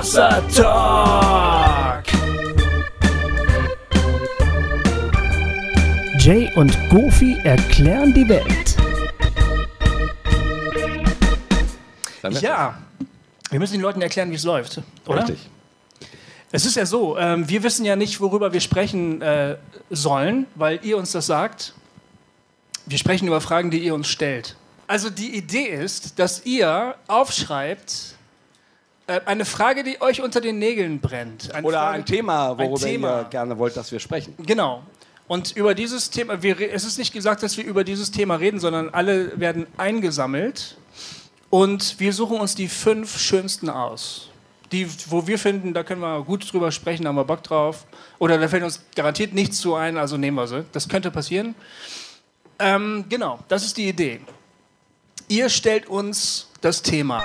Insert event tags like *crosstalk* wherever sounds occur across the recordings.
Hossa Talk. Jay und Goofy erklären die Welt. Ja, wir müssen den Leuten erklären, wie es läuft, oder? Richtig. Es ist ja so, ähm, wir wissen ja nicht, worüber wir sprechen äh, sollen, weil ihr uns das sagt. Wir sprechen über Fragen, die ihr uns stellt. Also die Idee ist, dass ihr aufschreibt eine Frage, die euch unter den Nägeln brennt. Eine Oder Frage, ein Thema, worüber Thema. ihr gerne wollt, dass wir sprechen. Genau. Und über dieses Thema, wir, es ist nicht gesagt, dass wir über dieses Thema reden, sondern alle werden eingesammelt und wir suchen uns die fünf schönsten aus. Die, wo wir finden, da können wir gut drüber sprechen, da haben wir Bock drauf. Oder da fällt uns garantiert nichts zu ein, also nehmen wir sie. Das könnte passieren. Ähm, genau, das ist die Idee. Ihr stellt uns das Thema.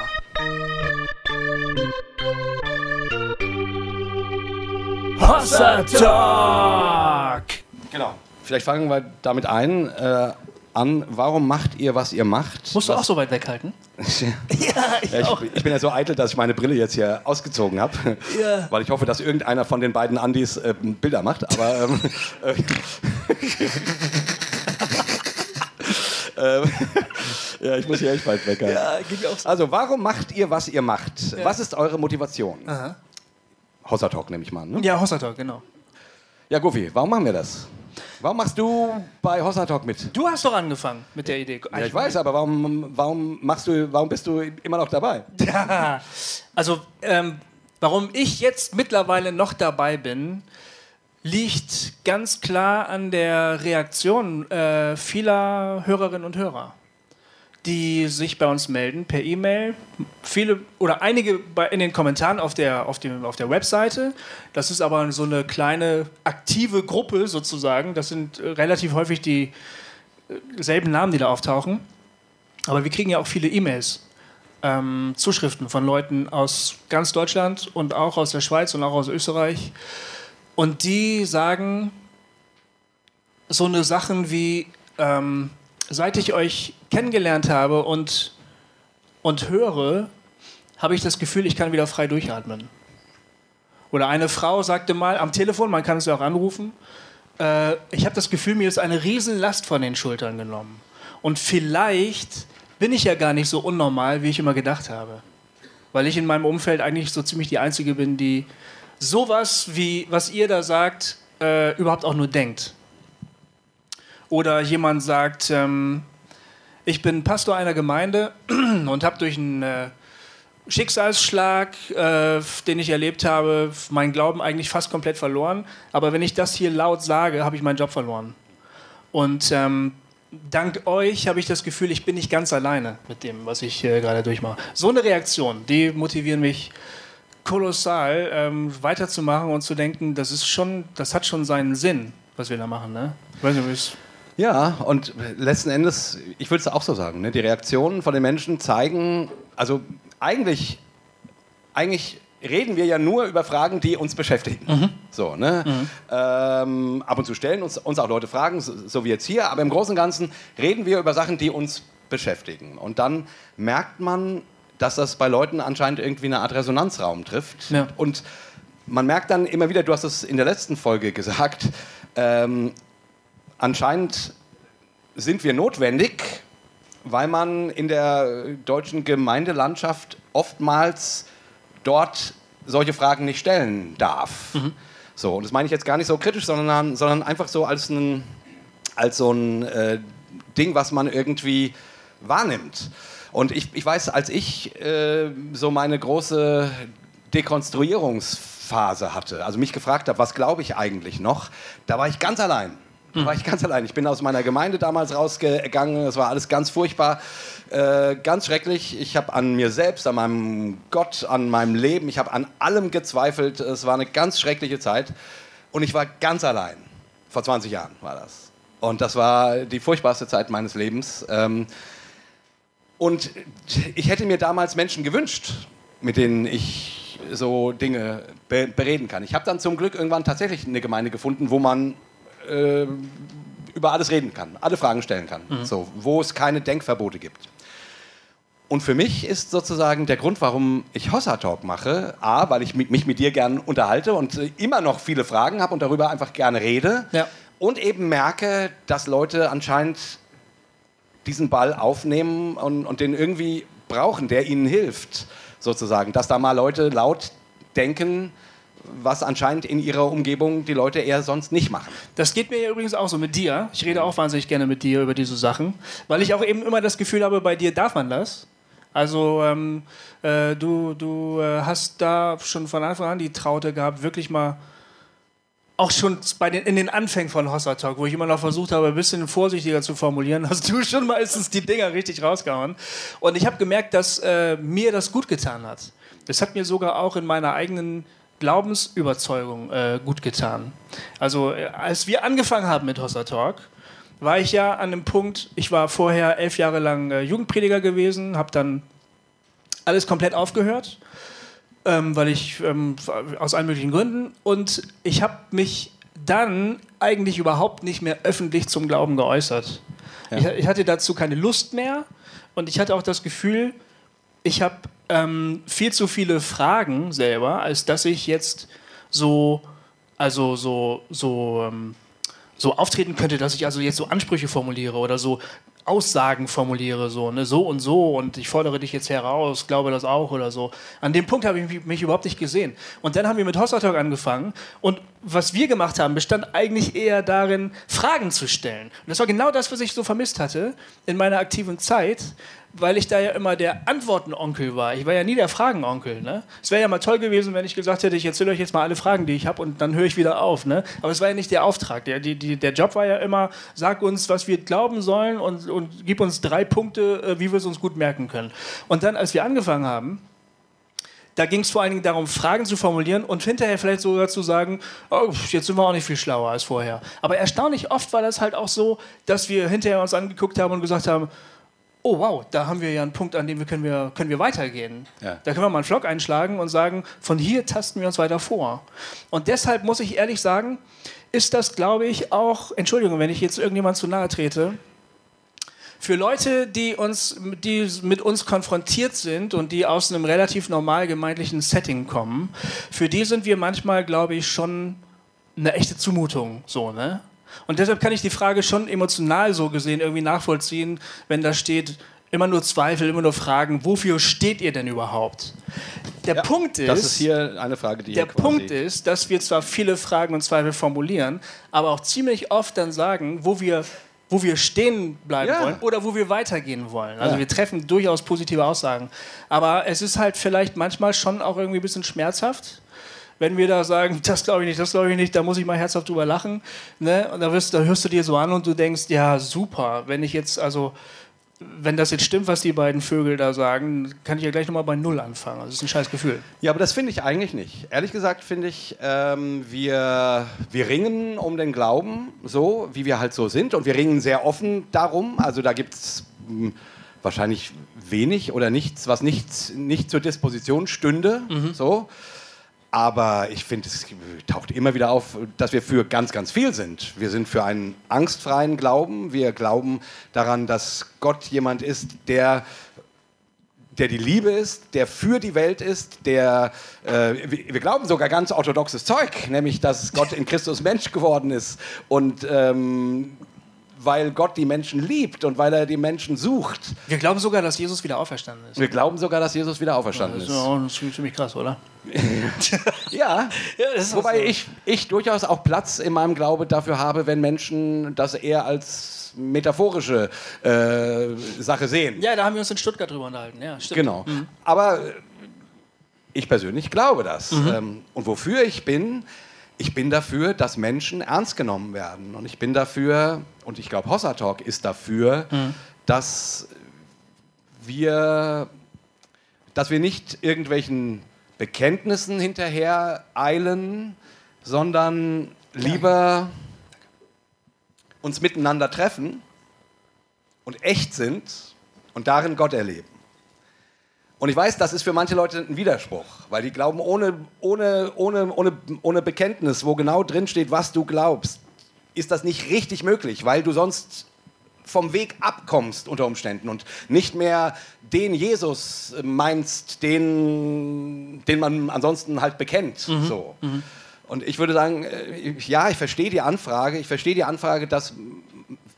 Hossa Talk. Genau. Vielleicht fangen wir damit ein, äh, an, warum macht ihr, was ihr macht? Musst du was, auch so weit weghalten? *laughs* Ja, ich, ich bin ja so eitel, dass ich meine Brille jetzt hier ausgezogen habe, Ja. *laughs* weil ich hoffe, dass irgendeiner von den beiden Andis äh, Bilder macht. Aber ähm, *laughs* äh, ähm, *laughs* ja, ich muss hier echt weit weg. Ja, also, warum macht ihr, was ihr macht? Was ist eure Motivation? Hossa Talk nehme ich mal an. Ne? Ja, Hossa Talk, genau. Ja, Goofy, warum machen wir das? Warum machst du bei Hossa Talk mit? Du hast doch angefangen mit der Idee. Ja, ich weiß, aber warum, warum machst du, warum bist du immer noch dabei? *laughs* Ja, also ähm, warum ich jetzt mittlerweile noch dabei bin, liegt ganz klar an der Reaktion äh, vieler Hörerinnen und Hörer, die sich bei uns melden per E-Mail. Viele oder einige bei, in den Kommentaren auf der, auf, dem, auf der Webseite. Das ist aber so eine kleine aktive Gruppe sozusagen. Das sind äh, relativ häufig die äh, selben Namen, die da auftauchen. Aber wir kriegen ja auch viele E-Mails ähm, Zuschriften von Leuten aus ganz Deutschland und auch aus der Schweiz und auch aus Österreich. Und die sagen so eine Sachen wie, ähm, seit ich euch kennengelernt habe und, und höre, habe ich das Gefühl, ich kann wieder frei durchatmen. Oder eine Frau sagte mal am Telefon, man kann es ja auch anrufen, äh, ich habe das Gefühl, mir ist eine Riesenlast von den Schultern genommen. Und vielleicht bin ich ja gar nicht so unnormal, wie ich immer gedacht habe. Weil ich in meinem Umfeld eigentlich so ziemlich die Einzige bin, die sowas, wie was ihr da sagt, äh, überhaupt auch nur denkt. Oder jemand sagt, ähm, ich bin Pastor einer Gemeinde *clears throat* und habe durch einen äh, Schicksalsschlag, äh, den ich erlebt habe, meinen Glauben eigentlich fast komplett verloren. Aber wenn ich das hier laut sage, habe ich meinen Job verloren. Und ähm, dank euch habe ich das Gefühl, ich bin nicht ganz alleine mit dem, was ich äh, gerade durchmache. So eine Reaktion, die motivieren mich kolossal, ähm, weiterzumachen und zu denken, das ist schon, das hat schon seinen Sinn, was wir da machen. Ne? Ich weiß nicht, Ja, und letzten Endes, ich würde es auch so sagen, ne, die Reaktionen von den Menschen zeigen, also eigentlich, eigentlich reden wir ja nur über Fragen, die uns beschäftigen. So, ne? Ähm, ab und zu stellen uns, uns auch Leute Fragen, so, so wie jetzt hier, aber im Großen und Ganzen reden wir über Sachen, die uns beschäftigen. Und dann merkt man, dass das bei Leuten anscheinend irgendwie eine Art Resonanzraum trifft. Ja. Und man merkt dann immer wieder, du hast es in der letzten Folge gesagt, ähm, anscheinend sind wir notwendig, weil man in der deutschen Gemeindelandschaft oftmals dort solche Fragen nicht stellen darf. So, und das meine ich jetzt gar nicht so kritisch, sondern, sondern einfach so als, ein, als so ein äh, Ding, was man irgendwie wahrnimmt. Und ich, ich weiß, als ich äh, so meine große Dekonstruierungsphase hatte, also mich gefragt habe, was glaube ich eigentlich noch, da war ich ganz allein. Da war ich ganz allein. Ich bin aus meiner Gemeinde damals rausgegangen. Das war alles ganz furchtbar, äh, ganz schrecklich. Ich habe an mir selbst, an meinem Gott, an meinem Leben, ich habe an allem gezweifelt. Es war eine ganz schreckliche Zeit. Und ich war ganz allein. Vor 20 Jahren war das. Und das war die furchtbarste Zeit meines Lebens. Ähm, und ich hätte mir damals Menschen gewünscht, mit denen ich so Dinge be bereden kann. Ich habe dann zum Glück irgendwann tatsächlich eine Gemeinde gefunden, wo man äh, über alles reden kann, alle Fragen stellen kann, so, wo es keine Denkverbote gibt. Und für mich ist sozusagen der Grund, warum ich Hossa Talk mache, A, weil ich mich mit dir gern unterhalte und äh, immer noch viele Fragen habe und darüber einfach gerne rede. Ja. Und eben merke, dass Leute anscheinend diesen Ball aufnehmen und, und den irgendwie brauchen, der ihnen hilft, sozusagen. Dass da mal Leute laut denken, was anscheinend in ihrer Umgebung die Leute eher sonst nicht machen. Das geht mir ja übrigens auch so mit dir. Ich rede auch wahnsinnig gerne mit dir über diese Sachen, weil ich auch eben immer das Gefühl habe, bei dir darf man das. Also ähm, äh, du, du äh, hast da schon von Anfang an die Traute gehabt, wirklich mal auch schon bei den, in den Anfängen von Hossa Talk, wo ich immer noch versucht habe, ein bisschen vorsichtiger zu formulieren, *laughs* hast du schon meistens die Dinger richtig rausgehauen. Und ich habe gemerkt, dass äh, mir das gut getan hat. Das hat mir sogar auch in meiner eigenen Glaubensüberzeugung äh, gut getan. Also äh, als wir angefangen haben mit Hossa Talk, war ich ja an einem Punkt, ich war vorher elf Jahre lang äh, Jugendprediger gewesen, habe dann alles komplett aufgehört, ähm, weil ich ähm, aus allen möglichen Gründen und ich habe mich dann eigentlich überhaupt nicht mehr öffentlich zum Glauben geäußert. Ja. Ich, ich hatte dazu keine Lust mehr und ich hatte auch das Gefühl, ich habe ähm, viel zu viele Fragen selber, als dass ich jetzt so, also so, so, ähm, so auftreten könnte, dass ich also jetzt so Ansprüche formuliere oder so Aussagen formuliere, so, ne, so und so und ich fordere dich jetzt heraus, glaube das auch oder so. An dem Punkt habe ich mich, mich überhaupt nicht gesehen. Und dann haben wir mit Hossa Talk angefangen und was wir gemacht haben, bestand eigentlich eher darin, Fragen zu stellen. Und das war genau das, was ich so vermisst hatte in meiner aktiven Zeit, weil ich da ja immer der Antwortenonkel war. Ich war ja nie der Fragenonkel. Ne? Es wäre ja mal toll gewesen, wenn ich gesagt hätte, ich erzähle euch jetzt mal alle Fragen, die ich habe und dann höre ich wieder auf. Ne? Aber es war ja nicht der Auftrag. Der, die, die, der Job war ja immer, sag uns, was wir glauben sollen und, und gib uns drei Punkte, äh, wie wir es uns gut merken können. Und dann, als wir angefangen haben, da ging es vor allen Dingen darum, Fragen zu formulieren und hinterher vielleicht sogar zu sagen, oh, jetzt sind wir auch nicht viel schlauer als vorher. Aber erstaunlich oft war das halt auch so, dass wir hinterher uns angeguckt haben und gesagt haben, oh wow, da haben wir ja einen Punkt, an dem wir können wir, können wir weitergehen. Ja. Da können wir mal einen Vlog einschlagen und sagen, von hier tasten wir uns weiter vor. Und deshalb muss ich ehrlich sagen, ist das, glaube ich, auch, Entschuldigung, wenn ich jetzt irgendjemand zu nahe trete, für Leute, die, uns, die mit uns konfrontiert sind und die aus einem relativ normal gemeindlichen Setting kommen, für die sind wir manchmal, glaube ich, schon eine echte Zumutung. So, ne? Und deshalb kann ich die Frage schon emotional so gesehen irgendwie nachvollziehen, wenn da steht, immer nur Zweifel, immer nur Fragen, wofür steht ihr denn überhaupt? Der Ja, Punkt ist, Das ist hier eine Frage, die der Punkt ist, dass wir zwar viele Fragen und Zweifel formulieren, aber auch ziemlich oft dann sagen, wo wir, wo wir stehen bleiben Ja. wollen oder wo wir weitergehen wollen. Also Ja. wir treffen durchaus positive Aussagen. Aber es ist halt vielleicht manchmal schon auch irgendwie ein bisschen schmerzhaft. Wenn wir da sagen, *laughs* das glaube ich nicht, das glaube ich nicht, da muss ich mal herzhaft drüber lachen. Ne? Und da, wirst, da hörst du dir so an und du denkst, ja, super, wenn ich jetzt, also, wenn das jetzt stimmt, was die beiden Vögel da sagen, kann ich ja gleich nochmal bei Null anfangen. Also, das ist ein scheiß Gefühl. Ja, aber das finde ich eigentlich nicht. Ehrlich gesagt finde ich, ähm, wir, wir ringen um den Glauben, so wie wir halt so sind. Und wir ringen sehr offen darum. Also da gibt es wahrscheinlich wenig oder nichts, was nicht, nicht zur Disposition stünde. So. Aber ich finde, es taucht immer wieder auf, dass wir für ganz, ganz viel sind. Wir sind für einen angstfreien Glauben. Wir glauben daran, dass Gott jemand ist, der der die Liebe ist, der für die Welt ist, der äh, wir glauben sogar ganz orthodoxes Zeug, nämlich dass Gott in Christus Mensch geworden ist und ähm, weil Gott die Menschen liebt und weil er die Menschen sucht. Wir glauben sogar, dass Jesus wieder auferstanden ist. Wir glauben sogar, dass Jesus wieder auferstanden Das ist. ist ja auch ziemlich krass, oder? *laughs* Ja, Ja, das ist wobei so. ich, ich durchaus auch Platz in meinem Glaube dafür habe, wenn Menschen das eher als metaphorische äh, Sache sehen. Ja, da haben wir uns in Stuttgart drüber unterhalten. Ja, stimmt. Genau. Aber äh, ich persönlich glaube das. Ähm, und wofür ich bin, ich bin dafür, dass Menschen ernst genommen werden. Und ich bin dafür, und ich glaube, Hossa Talk ist dafür, dass wir, dass wir nicht irgendwelchen Bekenntnissen hinterher eilen, sondern lieber uns miteinander treffen und echt sind und darin Gott erleben. Und ich weiß, das ist für manche Leute ein Widerspruch, weil die glauben, ohne, ohne, ohne, ohne, ohne Bekenntnis, wo genau drin steht, was du glaubst, ist das nicht richtig möglich, weil du sonst vom Weg abkommst unter Umständen und nicht mehr den Jesus meinst, den, den man ansonsten halt bekennt. So. Und ich würde sagen, äh, ja, ich verstehe die Anfrage. Ich verstehe die Anfrage, dass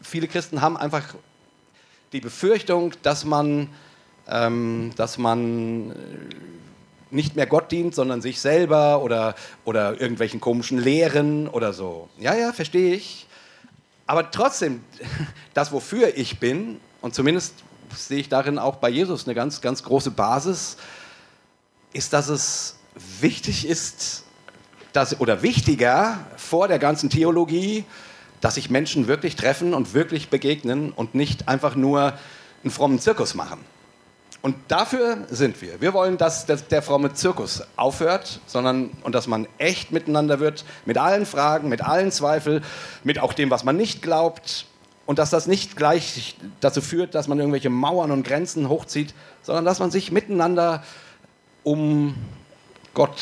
viele Christen haben einfach die Befürchtung, dass man, ähm, dass man nicht mehr Gott dient, sondern sich selber oder, oder irgendwelchen komischen Lehren oder so. Ja, ja, verstehe ich. Aber trotzdem, *laughs* das, wofür ich bin, und zumindest sehe ich darin auch bei Jesus eine ganz, ganz große Basis, ist, dass es wichtig ist, dass, oder wichtiger vor der ganzen Theologie, dass sich Menschen wirklich treffen und wirklich begegnen und nicht einfach nur einen frommen Zirkus machen. Und dafür sind wir. Wir wollen, dass der, der fromme Zirkus aufhört, sondern und dass man echt miteinander wird, mit allen Fragen, mit allen Zweifeln, mit auch dem, was man nicht glaubt. Und dass das nicht gleich dazu führt, dass man irgendwelche Mauern und Grenzen hochzieht, sondern dass man sich miteinander um Gott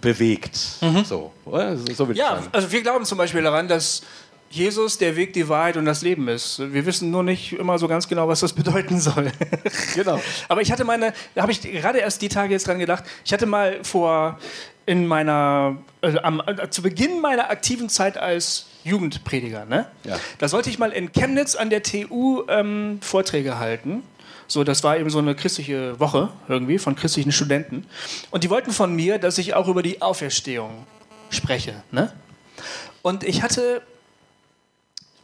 bewegt. So, oder? so ich Ja, also wir glauben zum Beispiel daran, dass Jesus der Weg, die Wahrheit und das Leben ist. Wir wissen nur nicht immer so ganz genau, was das *laughs* bedeuten soll. Genau. Aber ich hatte meine, da habe ich gerade erst die Tage jetzt dran gedacht, ich hatte mal vor, in meiner, also am, äh, zu Beginn meiner aktiven Zeit als Jugendprediger, ne? Ja. da sollte ich mal in Chemnitz an der TU ähm, Vorträge halten. So, das war eben so eine christliche Woche irgendwie von christlichen Studenten. Und die wollten von mir, dass ich auch über die Auferstehung spreche. Ne? Und ich hatte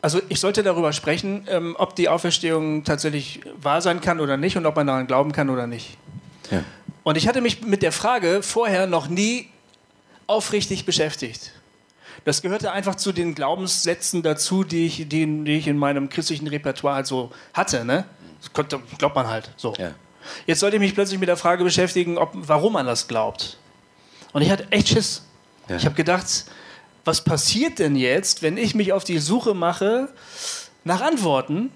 also ich sollte darüber sprechen, ähm, ob die Auferstehung tatsächlich wahr sein kann oder nicht und ob man daran glauben kann oder nicht. Ja. Und ich hatte mich mit der Frage vorher noch nie aufrichtig beschäftigt. Das gehörte einfach zu den Glaubenssätzen dazu, die ich, die, die ich in meinem christlichen Repertoire halt so hatte. Ne? Das konnte, glaubt man halt so. Ja. Jetzt sollte ich mich plötzlich mit der Frage beschäftigen, ob, warum man das glaubt. Und ich hatte echt Schiss. Ja. Ich habe gedacht, was passiert denn jetzt, wenn ich mich auf die Suche mache nach Antworten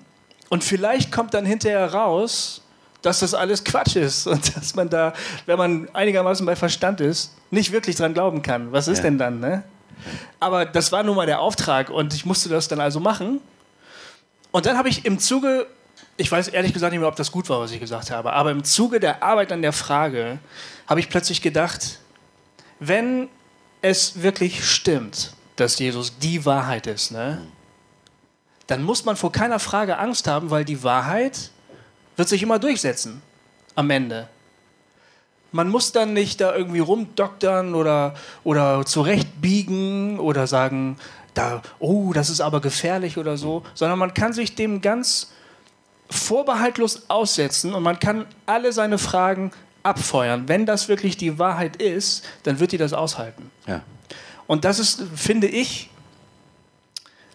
und vielleicht kommt dann hinterher raus, dass das alles Quatsch ist und *laughs* dass man da, wenn man einigermaßen bei Verstand ist, nicht wirklich dran glauben kann. Was ist Ja. denn dann, ne? Aber das war nun mal der Auftrag und ich musste das dann also machen. Und dann habe ich im Zuge, ich weiß ehrlich gesagt nicht mehr, ob das gut war, was ich gesagt habe, aber im Zuge der Arbeit an der Frage habe ich plötzlich gedacht, wenn es wirklich stimmt, dass Jesus die Wahrheit ist, ne, dann muss man vor keiner Frage Angst haben, weil die Wahrheit wird sich immer durchsetzen am Ende. Man muss dann nicht da irgendwie rumdoktern oder, oder zurechtbiegen oder sagen, da, oh, das ist aber gefährlich oder so, sondern man kann sich dem ganz vorbehaltlos aussetzen und man kann alle seine Fragen abfeuern. Wenn das wirklich die Wahrheit ist, dann wird die das aushalten. Ja. Und das ist, finde ich,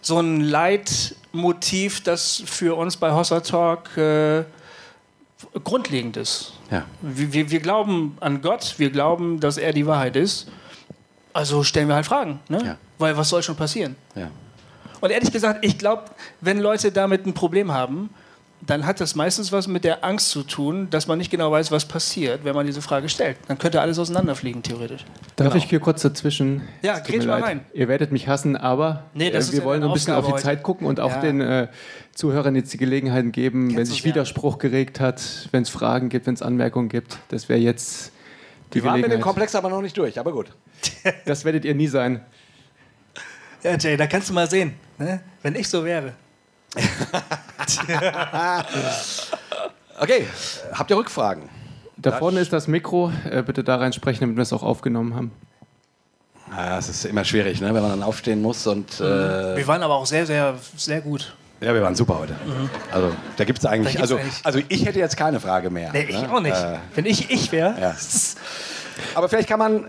so ein Leitmotiv, das für uns bei Hossa Talk äh, grundlegend ist. Ja. Wir, wir, wir glauben an Gott, wir glauben, dass er die Wahrheit ist. Also stellen wir halt Fragen. Ne? Ja. Weil was soll schon passieren? Ja. Und ehrlich gesagt, ich glaube, wenn Leute damit ein Problem haben, dann hat das meistens was mit der Angst zu tun, dass man nicht genau weiß, was passiert, wenn man diese Frage stellt. Dann könnte alles auseinanderfliegen, theoretisch. Darf Genau. ich hier kurz dazwischen? Ja, mir mal leid. rein. Ihr werdet mich hassen, aber Nee, das äh, wir ja wollen ein bisschen Aufgabe auf die heute. Zeit gucken und auch Ja. den äh, Zuhörern jetzt die Gelegenheit geben, wenn Kennst sich du's ja. Widerspruch geregt hat, wenn es Fragen gibt, wenn es Anmerkungen gibt. Das wäre jetzt die Wir waren mit dem Gelegenheit. Komplex aber noch nicht durch, aber gut. Das werdet ihr nie sein. Ja, Jay, da kannst du mal sehen, ne? wenn ich so wäre. *laughs* Okay, habt ihr Rückfragen? Da vorne ist das Mikro. Äh, bitte da reinsprechen, damit wir es auch aufgenommen haben. Ja, es ist immer schwierig, ne, wenn man dann aufstehen muss und äh, Wir waren aber auch sehr, sehr, sehr gut. ja, wir waren super heute. Also da gibt es eigentlich, also, eigentlich- also ich hätte jetzt keine Frage mehr. Nee, ich ne? auch nicht. Äh, wenn ich ich wäre. Ja. aber vielleicht kann man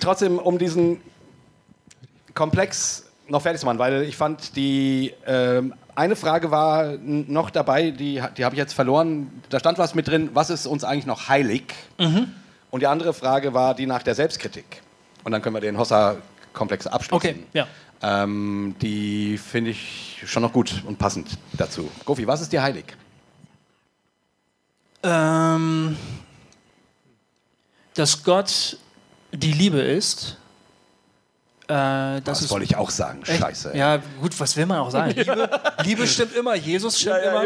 trotzdem, um diesen Komplex noch fertig zu machen, weil ich fand, die ähm, eine Frage war noch dabei, die, die habe ich jetzt verloren. Da stand was mit drin, was ist uns eigentlich noch heilig? Und die andere Frage war die nach der Selbstkritik. Und dann können wir den Hossa-Komplex abschließen. Okay, ja. Ähm, die finde ich schon noch gut und passend dazu. Gofi, was ist dir heilig? Ähm, dass Gott die Liebe ist, Äh, das, wollte ich auch sagen. echt- Scheiße. ey. Ja, gut, was will man auch sagen? Liebe, Liebe stimmt immer, Jesus stimmt immer.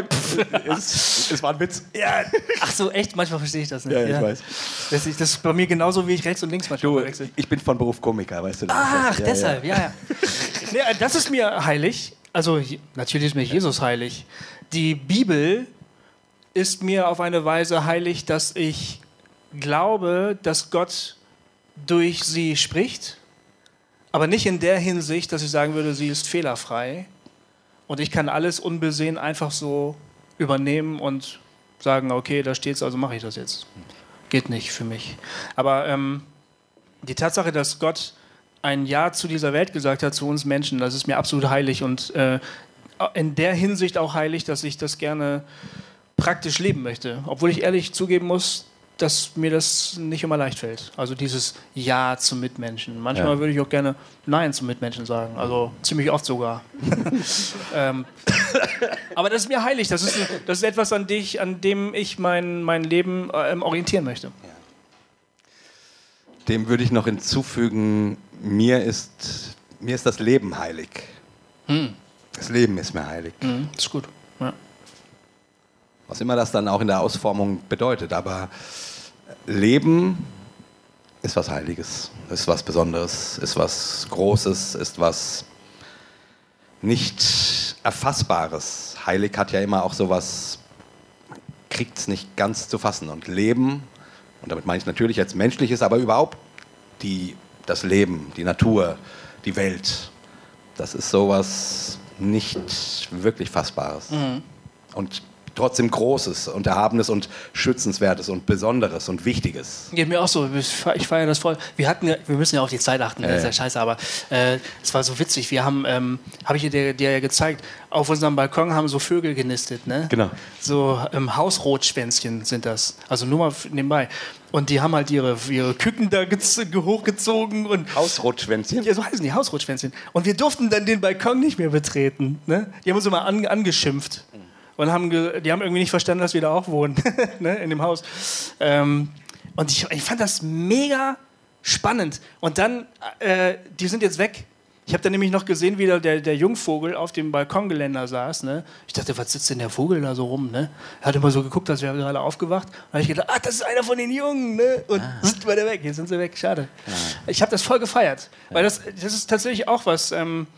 *laughs* es, es war ein Witz. Ja, ach so, echt? Manchmal verstehe ich das nicht. Ja, ich weiß. Das, ist- das ist bei mir genauso, wie ich rechts und links manchmal Du, ich bin von Beruf Komiker, weißt du. das? Ach, Ja, deshalb, ja, ja. *laughs* nee, das ist mir heilig. Also natürlich ist mir Jesus heilig. Die Bibel ist mir auf eine Weise heilig, dass ich glaube, dass Gott durch sie spricht, aber nicht in der Hinsicht, dass ich sagen würde, sie ist fehlerfrei und ich kann alles unbesehen einfach so übernehmen und sagen, okay, da steht's, also mache ich das jetzt. Geht nicht für mich. Aber ähm, die Tatsache, dass Gott ein Ja zu dieser Welt gesagt hat, zu uns Menschen, das ist mir absolut heilig und äh, in der Hinsicht auch heilig, dass ich das gerne praktisch leben möchte. Obwohl ich ehrlich zugeben muss, dass mir das nicht immer leicht fällt. Also dieses Ja zum Mitmenschen. Manchmal Ja. würde ich auch gerne Nein zum Mitmenschen sagen. Also ziemlich oft sogar. *laughs* ähm, aber das ist mir heilig. Das ist, das ist etwas, an, dich, an dem ich mein, mein Leben ähm, orientieren möchte. Dem würde ich noch hinzufügen, mir ist, mir ist das Leben heilig. Das Leben ist mir heilig. Mhm, ist gut. Was immer das dann auch in der Ausformung bedeutet. Aber Leben ist was Heiliges, ist was Besonderes, ist was Großes, ist was nicht Erfassbares. Heilig hat ja immer auch sowas, kriegt es nicht ganz zu fassen. Und Leben, und damit meine ich natürlich jetzt menschliches, aber überhaupt die, das Leben, die Natur, die Welt, das ist sowas nicht wirklich Fassbares. Und trotzdem Großes und Erhabenes und Schützenswertes und Besonderes und Wichtiges. Geht mir auch so. Ich fe- Ich feiere das voll. Wir hatten, ja- wir müssen ja auf die Zeit achten, das ist ja scheiße, aber äh, es war so witzig. Wir haben, ähm, habe ich dir, dir ja gezeigt, auf unserem Balkon haben so Vögel genistet, ne? Genau. So ähm, Hausrotschwänzchen sind das. Also nur mal nebenbei. Und die haben halt ihre, ihre Küken da gez- hochgezogen und Hausrotschwänzchen? ja, so heißen die, Hausrotschwänzchen. Und wir durften dann den Balkon nicht mehr betreten. Ne? Die haben uns immer an, angeschimpft. Und haben die haben irgendwie nicht verstanden, dass wir da auch wohnen, *laughs* ne? in dem Haus. Ähm, und ich, ich fand das mega spannend. Und dann, äh, die sind jetzt weg. Ich habe dann nämlich noch gesehen, wie da der, der Jungvogel auf dem Balkongeländer saß. Ne? Ich dachte, was sitzt denn der Vogel da so rum? Ne? Er hat immer so geguckt, als wäre er gerade aufgewacht. Da habe ich gedacht, ah, das ist einer von den Jungen. Ne? Und sind wir weg. Jetzt sind sie weg. Schade. Ich habe das voll gefeiert. Weil das, das ist tatsächlich auch was, ähm,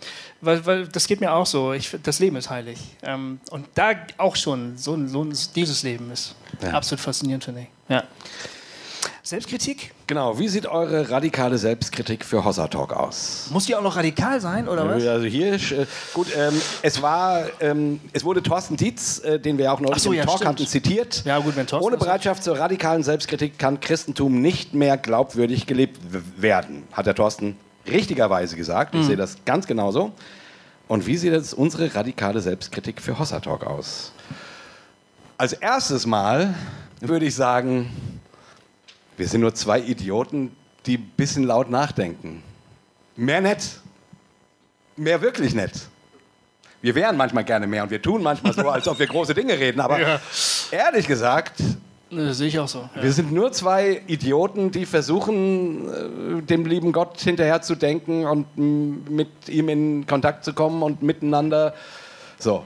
weil, weil das geht mir auch so. Ich, das Leben ist heilig. Ähm, und da auch schon, so, so dieses Leben ist Ja. absolut faszinierend, finde ich. Ja. Selbstkritik? Genau, wie sieht eure radikale Selbstkritik für Hossa Talk aus? Muss die auch noch radikal sein, oder was? Also hier, äh, gut, ähm, es war, ähm, es wurde Thorsten Dietz, äh, den wir auch Ach so, im ja, Talk stimmt. hatten, zitiert. Ja, gut, wenn Thorsten Ohne Bereitschaft zur radikalen Selbstkritik kann Christentum nicht mehr glaubwürdig gelebt werden, hat der Thorsten richtigerweise gesagt. Mhm. Ich sehe das ganz genauso. Und wie sieht jetzt unsere radikale Selbstkritik für Hossa Talk aus? Als erstes Mal würde ich sagen, wir sind nur zwei Idioten, die ein bisschen laut nachdenken. Mehr nett. Mehr wirklich nett. Wir wären manchmal gerne mehr und wir tun manchmal so, als ob wir große Dinge reden. Aber ehrlich gesagt, Das sehe ich auch so. Ja. wir sind nur zwei Idioten, die versuchen, äh, dem lieben Gott hinterher zu denken und mit ihm in Kontakt zu kommen und miteinander. So,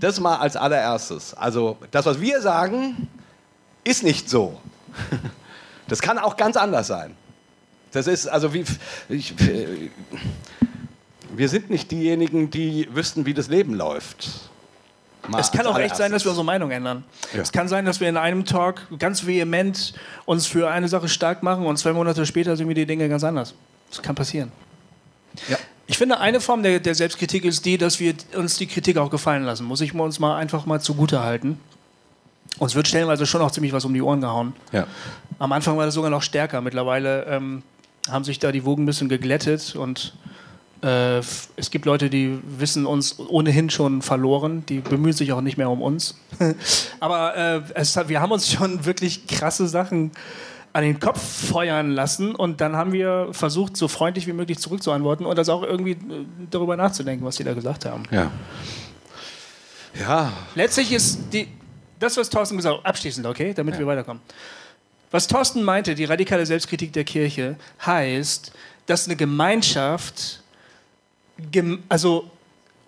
das mal als allererstes. Also, das, was wir sagen, ist nicht so. *laughs* Das kann auch ganz anders sein. Das ist, also, wie. Ich, wir sind nicht diejenigen, die wüssten, wie das Leben läuft. Mal Es kann auch echt sein, dass wir unsere Meinung ändern. Ja. Es kann sein, dass wir in einem Talk ganz vehement uns für eine Sache stark machen und zwei Monate später sind wir die Dinge ganz anders. Das kann passieren. Ja. Ich finde, eine Form der, der Selbstkritik ist die, dass wir uns die Kritik auch gefallen lassen. Muss ich uns mal einfach mal zugute halten. Uns wird stellenweise schon auch ziemlich was um die Ohren gehauen. Ja. Am Anfang war das sogar noch stärker. Mittlerweile ähm, haben sich da die Wogen ein bisschen geglättet und äh, es gibt Leute, die wissen uns ohnehin schon verloren. Die bemühen sich auch nicht mehr um uns. *laughs* Aber äh, es wir haben uns schon wirklich krasse Sachen an den Kopf feuern lassen und dann haben wir versucht, so freundlich wie möglich zurückzuantworten und das auch irgendwie äh, darüber nachzudenken, was die da gesagt haben. Ja. Ja, Letztlich ist die, das, was Thorsten gesagt hat, abschließend, okay, damit wir weiterkommen. Was Thorsten meinte, die radikale Selbstkritik der Kirche, heißt, dass eine Gemeinschaft gem also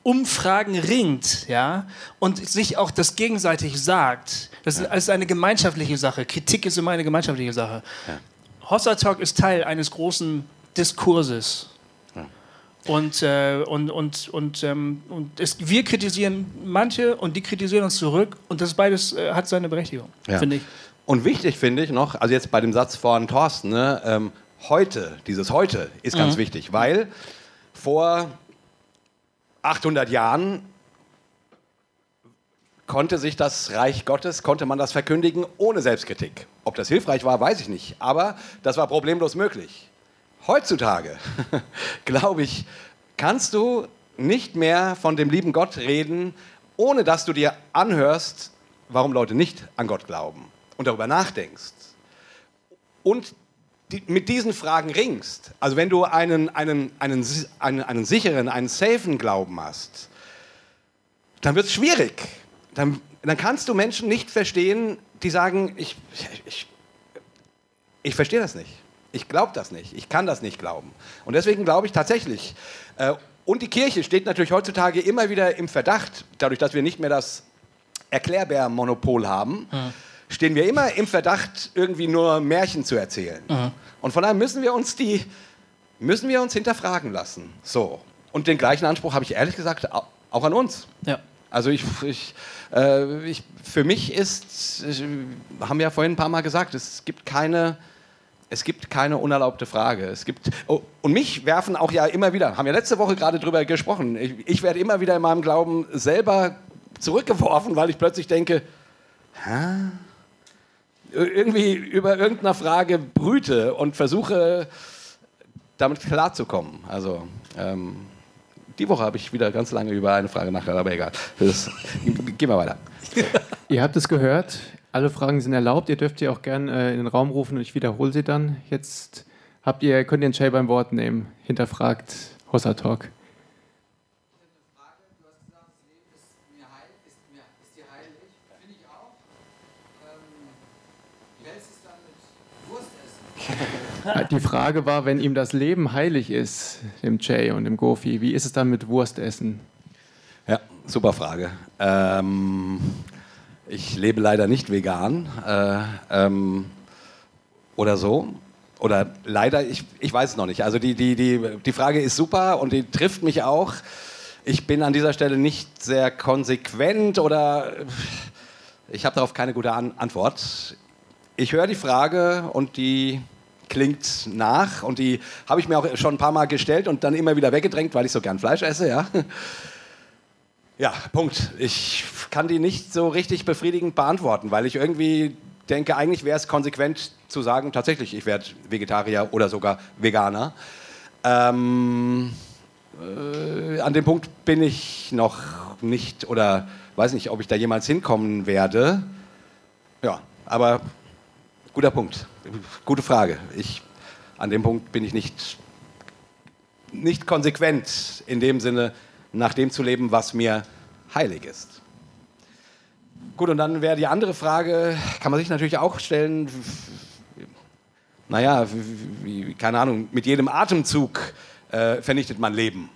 um Fragen ringt, ja, und sich auch das gegenseitig sagt. Das ist alles eine gemeinschaftliche Sache. Kritik ist immer eine gemeinschaftliche Sache. Hossa Talk ist Teil eines großen Diskurses. Und, äh, und, und, und, ähm, und es, wir kritisieren manche und die kritisieren uns zurück und das beides äh, hat seine Berechtigung, Ja. finde ich. Und wichtig finde ich noch, also jetzt bei dem Satz von Thorsten, ne, ähm, heute, dieses heute ist ganz wichtig, weil vor 800 Jahren konnte sich das Reich Gottes, konnte man das verkündigen ohne Selbstkritik. Ob das hilfreich war, weiß ich nicht, aber das war problemlos möglich. Heutzutage, *laughs* glaube ich, kannst du nicht mehr von dem lieben Gott reden, ohne dass du dir anhörst, warum Leute nicht an Gott glauben und darüber nachdenkst und die, mit diesen Fragen ringst. Also wenn du einen, einen, einen, einen, einen sicheren, einen safen Glauben hast, dann wird es schwierig. Dann, dann kannst du Menschen nicht verstehen, die sagen, ich, ich, ich verstehe das nicht. Ich glaube das nicht. Ich kann das nicht glauben. Und deswegen glaube ich tatsächlich, äh, und die Kirche steht natürlich heutzutage immer wieder im Verdacht, dadurch, dass wir nicht mehr das Erklärbär-Monopol haben, stehen wir immer im Verdacht, irgendwie nur Märchen zu erzählen. Und von daher müssen wir uns die, müssen wir uns hinterfragen lassen. So. Und den gleichen Anspruch habe ich ehrlich gesagt au- auch an uns. Ja. Also ich, ich, äh, ich, für mich ist, haben wir ja vorhin ein paar Mal gesagt, es gibt keine, es gibt keine unerlaubte Frage. Es gibt, oh, und mich werfen auch ja immer wieder, haben wir letzte Woche gerade drüber gesprochen, ich, ich werde immer wieder in meinem Glauben selber zurückgeworfen, weil ich plötzlich denke, hä? irgendwie über irgendeiner Frage brüte und versuche damit klarzukommen. Also ähm, die Woche habe ich wieder ganz lange über eine Frage nachgedacht, aber egal. Gehen wir weiter. Ihr habt es gehört, alle Fragen sind erlaubt. Ihr dürft sie auch gerne äh, in den Raum rufen und ich wiederhole sie dann. Jetzt habt ihr, könnt ihr den Jay beim Wort nehmen. Hinterfragt Hossa Talk. Die Frage war, wenn ihm das Leben heilig ist, dem Jay und dem Gofi, wie ist es dann mit Wurstessen? Ja, super Frage. Ähm, ich lebe leider nicht vegan äh, ähm, oder so. Oder leider, ich, ich weiß es noch nicht. Also die, die, die, die Frage ist super und die trifft mich auch. Ich bin an dieser Stelle nicht sehr konsequent oder ich habe darauf keine gute An Antwort. Ich höre die Frage und die klingt nach und die habe ich mir auch schon ein paar Mal gestellt und dann immer wieder weggedrängt, weil ich so gern Fleisch esse, ja. Ja, Punkt. Ich kann die nicht so richtig befriedigend beantworten, weil ich irgendwie denke, eigentlich wäre es konsequent zu sagen, tatsächlich, ich werde Vegetarier oder sogar Veganer. Ähm, äh, an dem Punkt bin ich noch nicht oder weiß nicht, ob ich da jemals hinkommen werde. Ja, aber guter Punkt. Gute Frage. Ich, an dem Punkt bin ich nicht, nicht konsequent in dem Sinne, nach dem zu leben, was mir heilig ist. Gut, und dann wäre die andere Frage, kann man sich natürlich auch stellen, naja, wie, keine Ahnung, mit jedem Atemzug äh, vernichtet man Leben.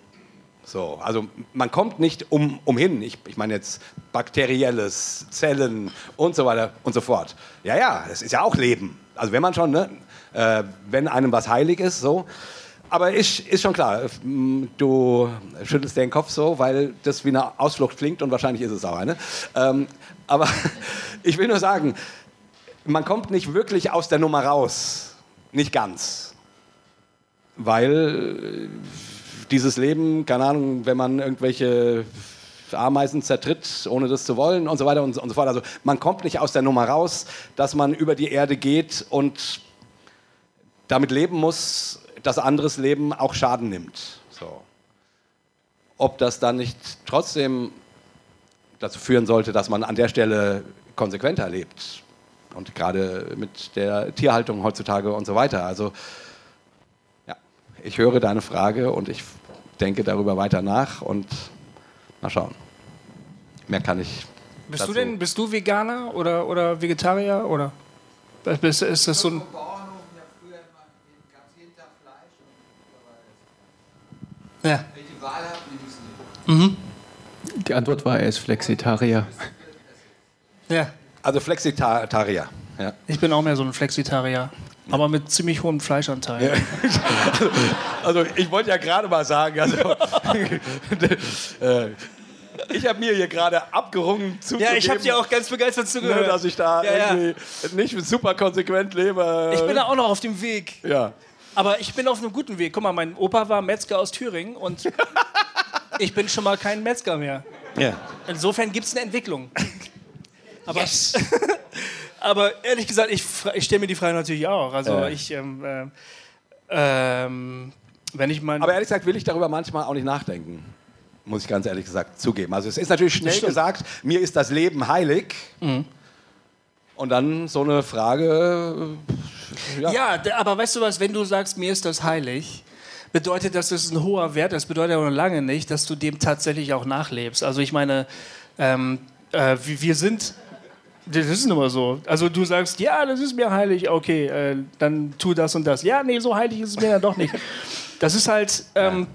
So, also man kommt nicht um, umhin, ich, ich meine jetzt bakterielles, Zellen und so weiter und so fort. Ja, ja, das ist ja auch Leben. Also wenn man schon, ne, äh, wenn einem was heilig ist, so. Aber ist, ist schon klar, mm, du schüttelst den Kopf so, weil das wie eine Ausflucht klingt und wahrscheinlich ist es auch eine. Ähm, aber *laughs* ich will nur sagen, man kommt nicht wirklich aus der Nummer raus. Nicht ganz. Weil dieses Leben, keine Ahnung, wenn man irgendwelche Ameisen zertritt, ohne das zu wollen und so weiter und und so fort. Also man kommt nicht aus der Nummer raus, dass man über die Erde geht und damit leben muss, dass anderes Leben auch Schaden nimmt. So. Ob das dann nicht trotzdem dazu führen sollte, dass man an der Stelle konsequenter lebt. Und gerade mit der Tierhaltung heutzutage und so weiter. Also ja, ich höre deine Frage und ich denke darüber weiter nach und mal schauen. Mehr kann ich. Bist du dazu- denn, bist du Veganer oder, oder Vegetarier oder? Ist, ist das so ein. Ja. Die Antwort war, er ist Flexitarier. ja. Also Flexitarier. Ja. Ich bin auch mehr so ein Flexitarier. Aber mit ziemlich hohem Fleischanteil. Also ich wollte ja gerade mal sagen, also, äh, ich habe mir hier gerade abgerungen zuzugeben, Ja, ich habe dir auch ganz begeistert ne, zugehört. dass ich da Ja, ja. irgendwie nicht super konsequent lebe. Ich bin da auch noch auf dem Weg. ja. Aber ich bin auf einem guten Weg. Guck mal, mein Opa war Metzger aus Thüringen und *laughs* ich bin schon mal kein Metzger mehr. ja. Insofern gibt es eine Entwicklung. *laughs* Aber, *laughs* aber ehrlich gesagt, ich, ich stelle mir die Frage natürlich auch. Also Ja. ich, ähm, ähm, ähm, wenn ich mein... Aber ehrlich gesagt will ich darüber manchmal auch nicht nachdenken. Muss ich ganz ehrlich gesagt zugeben. Also es ist natürlich schnell gesagt, mir ist das Leben heilig. Und dann so eine Frage. Ja. Ja, aber weißt du was, wenn du sagst, mir ist das heilig, bedeutet das, das ist ein hoher Wert, das bedeutet aber lange nicht, dass du dem tatsächlich auch nachlebst. Also ich meine, ähm, äh, wir sind, das ist nun mal so. Also du sagst, ja, das ist mir heilig, okay, äh, dann tu das und das. Ja, nee, so heilig ist es mir dann doch nicht. Das ist halt, ähm,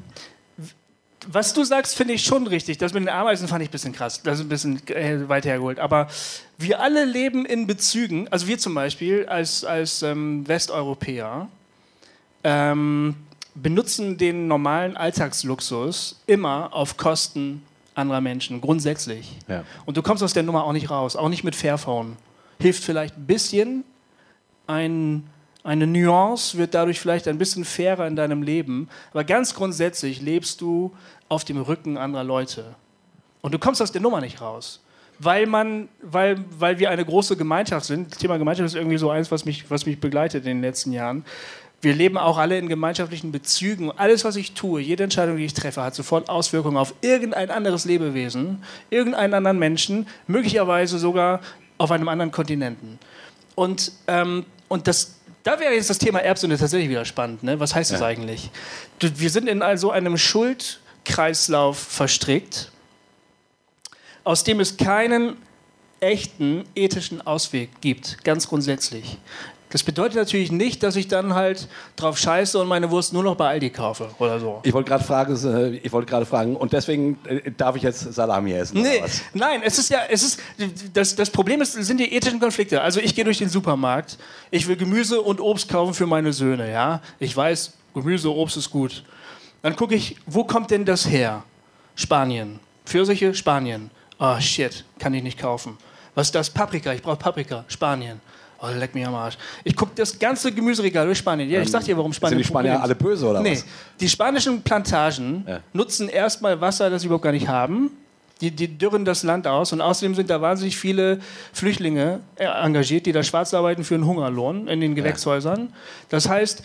was du sagst, finde ich schon richtig. Das mit den Ameisen fand ich ein bisschen krass. Das ist ein bisschen äh, weit hergeholt. Aber wir alle leben in Bezügen, also wir zum Beispiel als, als ähm, Westeuropäer, ähm, benutzen den normalen Alltagsluxus immer auf Kosten anderer Menschen, grundsätzlich. Ja. Und du kommst aus der Nummer auch nicht raus, auch nicht mit Fairphone. Hilft vielleicht ein bisschen, ein, eine Nuance wird dadurch vielleicht ein bisschen fairer in deinem Leben, aber ganz grundsätzlich lebst du auf dem Rücken anderer Leute. Und du kommst aus der Nummer nicht raus. Weil, man, weil, weil wir eine große Gemeinschaft sind. Das Thema Gemeinschaft ist irgendwie so eins, was mich, was mich begleitet in den letzten Jahren. Wir leben auch alle in gemeinschaftlichen Bezügen. Alles, was ich tue, jede Entscheidung, die ich treffe, hat sofort Auswirkungen auf irgendein anderes Lebewesen, irgendeinen anderen Menschen, möglicherweise sogar auf einem anderen Kontinenten. Und, ähm, und das, da wäre jetzt das Thema Erbsünde tatsächlich wieder spannend. Ne? Was heißt das Ja. eigentlich? Du, wir sind in also einem Schuldkreislauf verstrickt, aus dem es keinen echten ethischen Ausweg gibt, ganz grundsätzlich. Das bedeutet natürlich nicht, dass ich dann halt drauf scheiße und meine Wurst nur noch bei Aldi kaufe oder so. Ich wollte gerade fragen, äh, ich wollte gerade fragen, und deswegen äh, darf ich jetzt Salami essen? Nee, nein, es ist ja, es ist, das, das Problem ist, sind die ethischen Konflikte. Also ich gehe durch den Supermarkt, ich will Gemüse und Obst kaufen für meine Söhne, ja. Ich weiß, Gemüse, Obst ist gut. Dann gucke ich, wo kommt denn das her? Spanien. Pfirsiche, Spanien. Oh shit, kann ich nicht kaufen. Was ist das? Paprika, ich brauche Paprika, Spanien. Oh, leck mich am Arsch. Ich gucke das ganze Gemüseregal durch Spanien. Ja, ich sag dir, warum Spanien. Sind die Spanier alle böse oder nee. was? Die spanischen Plantagen Ja. nutzen erstmal Wasser, das sie überhaupt gar nicht haben. Die, die dürren das Land aus und außerdem sind da wahnsinnig viele Flüchtlinge äh, engagiert, die da schwarz arbeiten für einen Hungerlohn in den Gewächshäusern. Das heißt,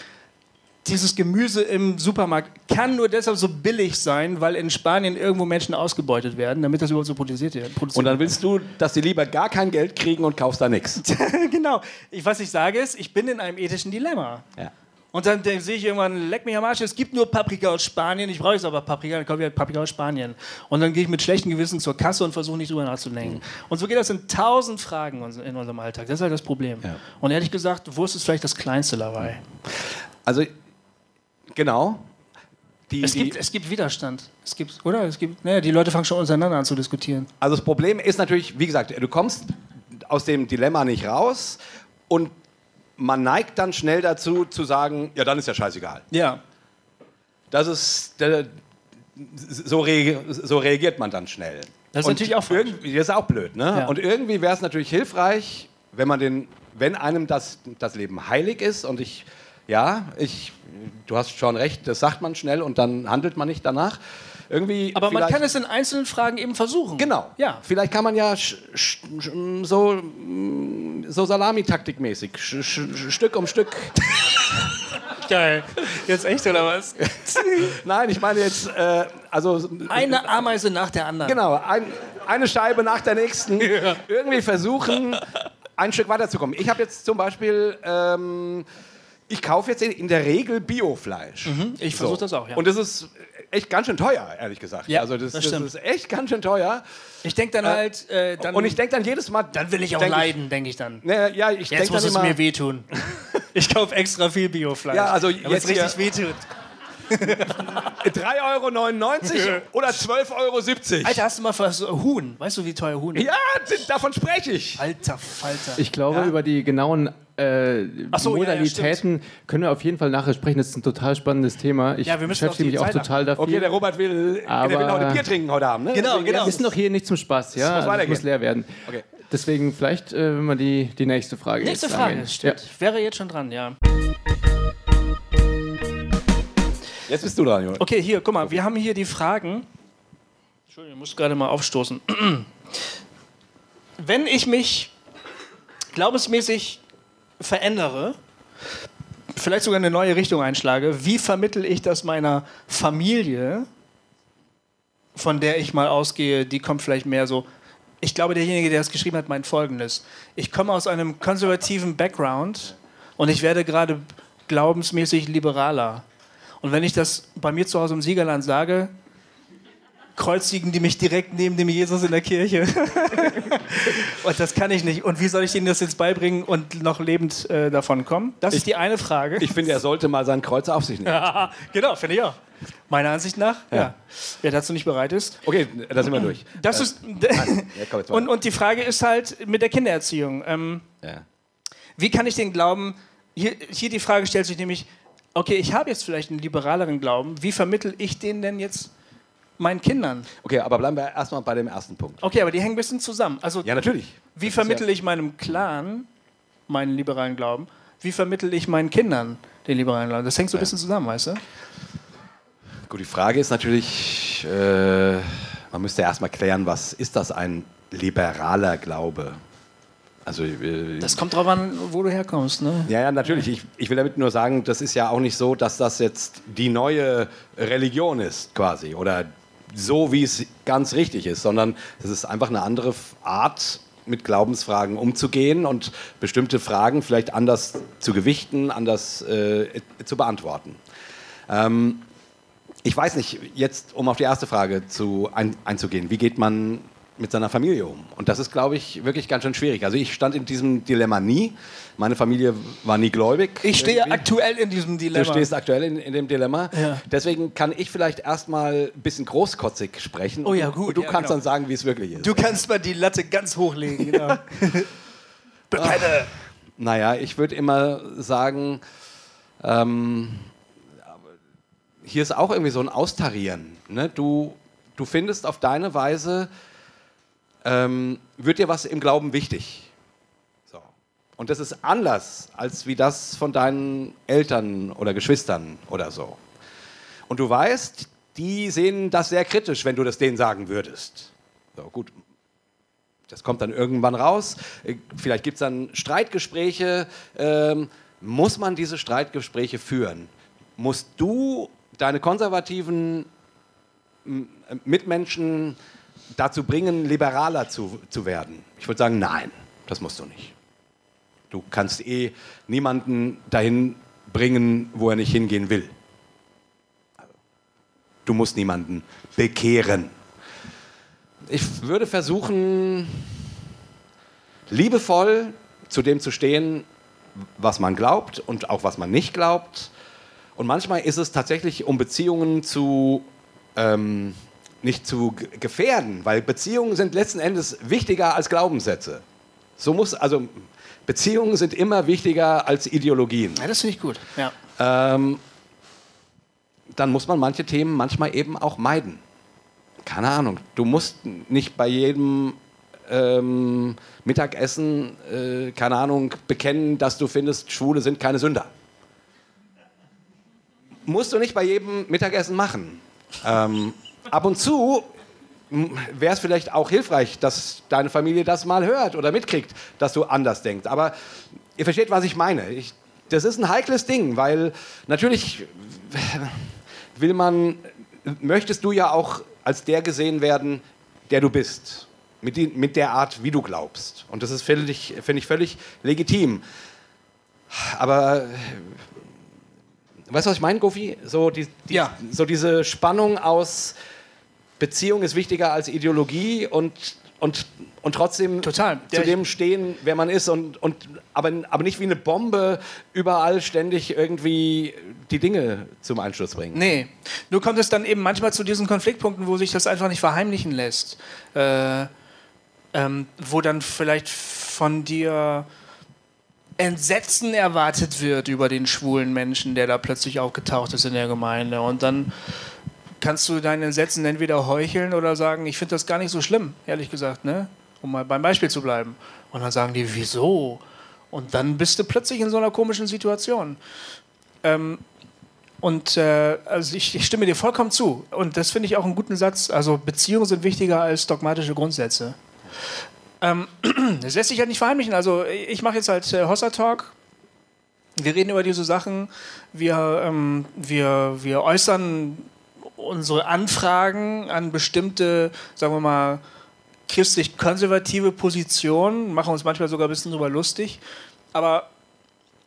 dieses Gemüse im Supermarkt kann nur deshalb so billig sein, weil in Spanien irgendwo Menschen ausgebeutet werden, damit das überhaupt so produziert wird. Und dann willst du, dass die lieber gar kein Geld kriegen und kaufst da nichts. *laughs* genau. Ich, was ich sage ist, ich bin in einem ethischen Dilemma. Ja. Und dann denk- sehe ich irgendwann, leck mich am Arsch, es gibt nur Paprika aus Spanien, ich brauche jetzt aber Paprika, dann kaufe ich halt Paprika aus Spanien. Und dann gehe ich mit schlechtem Gewissen zur Kasse und versuche nicht drüber nachzudenken. Und so geht das in tausend Fragen in unserem Alltag. Das ist halt das Problem. Ja. Und ehrlich gesagt, Wurst ist vielleicht das Kleinste dabei. Also, genau. Die, Es gibt, es gibt Widerstand. Es gibt, oder? Es gibt, naja, die Leute fangen schon untereinander an zu diskutieren. also das Problem ist natürlich, wie gesagt, du kommst aus dem Dilemma nicht raus und man neigt dann schnell dazu zu sagen, ja, dann ist ja scheißegal. Ja. Das ist, so, rea- so reagiert man dann schnell. Das ist Und natürlich auch irgendwie- Das ist auch blöd, ne? Ja. Und irgendwie wäre es natürlich hilfreich, wenn man den, wenn einem das, das Leben heilig ist und ich, ja, ich, du hast schon recht, das sagt man schnell und dann handelt man nicht danach. Irgendwie Aber man kann es in einzelnen Fragen eben versuchen. Genau. Ja. Vielleicht kann man ja so, so Salamitaktikmäßig, Stück um Stück. *laughs* Geil. Jetzt echt, oder was? *laughs* Nein, ich meine jetzt, äh, also Eine Ameise nach der anderen. genau, ein, eine Scheibe nach der nächsten. Irgendwie versuchen, ein Stück weiterzukommen. Ich habe jetzt zum Beispiel, ähm, ich kaufe jetzt in der Regel Biofleisch. Mhm, ich versuche das auch, ja. Und das ist echt ganz schön teuer, ehrlich gesagt. Ja, also das, das das, ist echt ganz schön teuer. Ich denke dann halt, äh, dann, Und ich denke dann jedes Mal. dann will ich auch denk leiden, denke ich dann. ne, ja, ich Jetzt denke muss dann es immer. mir wehtun. *laughs* Ich kaufe extra viel Biofleisch. Ja, also es jetzt richtig wehtut. 3,99 Euro *laughs* oder 12,70 Euro. Alter, hast du mal was Huhn? Weißt du, wie teuer Huhn ist? Ja, davon spreche ich. Alter Falter. Ich glaube, über die genauen äh, so, ja, ja, Modalitäten können wir auf jeden Fall nachher sprechen. Das ist ein total spannendes Thema. Ich Ja, beschäftige mich auch total dafür. Okay, der Robert will, Aber- der will heute Bier trinken heute Abend. Ne? Genau, genau. wir sind doch hier nicht zum Spaß, ja. muss Also es weitergehen. muss leer werden. Okay. Deswegen vielleicht, äh, wenn wir die, die nächste Frage Nächste jetzt Frage, stimmt. Wäre jetzt schon dran, ja. Jetzt bist du dran, Jonas. Okay, hier, guck mal, wir haben hier die Fragen. Entschuldigung, ich muss gerade mal aufstoßen. *clears throat* Wenn ich mich glaubensmäßig verändere, vielleicht sogar eine neue Richtung einschlage, wie vermittel ich das meiner Familie, von der ich mal ausgehe, die kommt vielleicht mehr so. Ich glaube, derjenige, der das geschrieben hat, meint folgendes. Ich komme aus einem konservativen Background und ich werde gerade glaubensmäßig liberaler. Und wenn ich das bei mir zu Hause im Siegerland sage, kreuzigen die mich direkt neben dem Jesus in der Kirche. *laughs* und das kann ich nicht. Und wie soll ich ihnen das jetzt beibringen und noch lebend äh, davon kommen? Das ist die eine Frage. Ich finde, er sollte mal sein Kreuz auf sich nehmen. Ja, genau, finde ich auch. Meiner Ansicht nach, ja. Wer dazu nicht bereit ist. Okay, da sind wir durch. Das ist. Ja, und, und die Frage ist halt mit der Kindererziehung. Ähm, Ja. wie kann ich den Glauben. Hier, hier die Frage stellt sich nämlich: Okay, ich habe jetzt vielleicht einen liberaleren Glauben. Wie vermittel ich den denn jetzt meinen Kindern? Okay, aber bleiben wir erstmal bei dem ersten Punkt. Okay, aber die hängen ein bisschen zusammen. Also, Ja, natürlich. wie Das vermittel ich meinem Clan meinen liberalen Glauben? Wie vermittel ich meinen Kindern den liberalen Glauben? Das hängt so ein bisschen zusammen, weißt du? Gut, die Frage ist natürlich, äh, man müsste erstmal klären, was ist das ein liberaler Glaube? Also, äh, Das kommt drauf an, wo du herkommst, ne? ja, ja, natürlich. Ich, ich will damit nur sagen, das ist ja auch nicht so, dass das jetzt die neue Religion ist, quasi. Oder so, wie es ganz richtig ist, sondern es ist einfach eine andere Art, mit Glaubensfragen umzugehen und bestimmte Fragen vielleicht anders zu gewichten, anders äh, zu beantworten. Ähm, ich weiß nicht, jetzt um auf die erste Frage zu, ein, einzugehen, wie geht man mit seiner Familie um? Und das ist, glaube ich, wirklich ganz schön schwierig. Also ich stand in diesem Dilemma nie. Meine Familie war nie gläubig. Ich stehe irgendwie. aktuell in diesem Du Dilemma. stehst aktuell in, in dem Dilemma. Ja. Deswegen kann ich vielleicht erstmal ein bisschen großkotzig sprechen. Oh ja, Und gut, du ja, kannst genau. dann sagen, wie es wirklich ist. Du kannst mal die Latte ganz hochlegen, genau. *laughs* Bekenne. Naja, ich würde immer sagen, ähm, hier ist auch irgendwie so ein Austarieren. Ne? Du, du findest auf deine Weise, ähm, wird dir was im Glauben wichtig. So. Und das ist anders, als wie das von deinen Eltern oder Geschwistern oder so. Und du weißt, die sehen das sehr kritisch, wenn du das denen sagen würdest. So, gut, das kommt dann irgendwann raus. Vielleicht gibt es dann Streitgespräche. Ähm, muss man diese Streitgespräche führen? Musst du deine konservativen Mitmenschen dazu bringen, liberaler zu, zu werden? Ich würde sagen, nein, das musst du nicht. Du kannst eh niemanden dahin bringen, wo er nicht hingehen will. Du musst niemanden bekehren. Ich würde versuchen, liebevoll zu dem zu stehen, was man glaubt und auch was man nicht glaubt. Und manchmal ist es tatsächlich, um Beziehungen zu ähm, nicht zu gefährden, weil Beziehungen sind letzten Endes wichtiger als Glaubenssätze. So muss also Beziehungen sind immer wichtiger als Ideologien. Ja, das finde ich gut. Ja. Ähm, dann muss man manche Themen manchmal eben auch meiden. Keine Ahnung, du musst nicht bei jedem ähm, Mittagessen, äh, keine Ahnung, bekennen, dass du findest, Schwule sind keine Sünder. Musst du nicht bei jedem Mittagessen machen. Ähm, ab und zu wäre es vielleicht auch hilfreich, dass deine Familie das mal hört oder mitkriegt, dass du anders denkst. Aber ihr versteht, was ich meine. Ich, das ist ein heikles Ding, weil natürlich will man, möchtest du ja auch als der gesehen werden, der du bist. Mit, die, mit der Art, wie du glaubst. Und das ist, finde ich, find ich völlig legitim. Aber weißt du, was ich meine, Goofy? So, die, die, Ja. so diese Spannung aus Beziehung ist wichtiger als Ideologie und, und, und trotzdem Total. zu dem stehen, wer man ist und, und aber, aber nicht wie eine Bombe überall ständig irgendwie die Dinge zum Einsturz bringen. Nee, nur kommt es dann eben manchmal zu diesen Konfliktpunkten, wo sich das einfach nicht verheimlichen lässt. Äh, ähm, wo dann vielleicht von dir Entsetzen erwartet wird über den schwulen Menschen, der da plötzlich aufgetaucht ist in der Gemeinde. Und dann kannst du dein Entsetzen entweder heucheln oder sagen, ich finde das gar nicht so schlimm, ehrlich gesagt, ne? um mal beim Beispiel zu bleiben. Und dann sagen die, wieso? Und dann bist du plötzlich in so einer komischen Situation. Ähm, und äh, also ich, ich stimme dir vollkommen zu. Und das finde ich auch einen guten Satz. Also Beziehungen sind wichtiger als dogmatische Grundsätze. Ähm, *clears throat* das lässt sich halt nicht verheimlichen. Also ich mache jetzt halt äh, Hossa Talk. Wir reden über diese Sachen. Wir, ähm, wir, wir äußern unsere Anfragen an bestimmte, sagen wir mal, christlich-konservative Positionen, machen uns manchmal sogar ein bisschen drüber lustig. Aber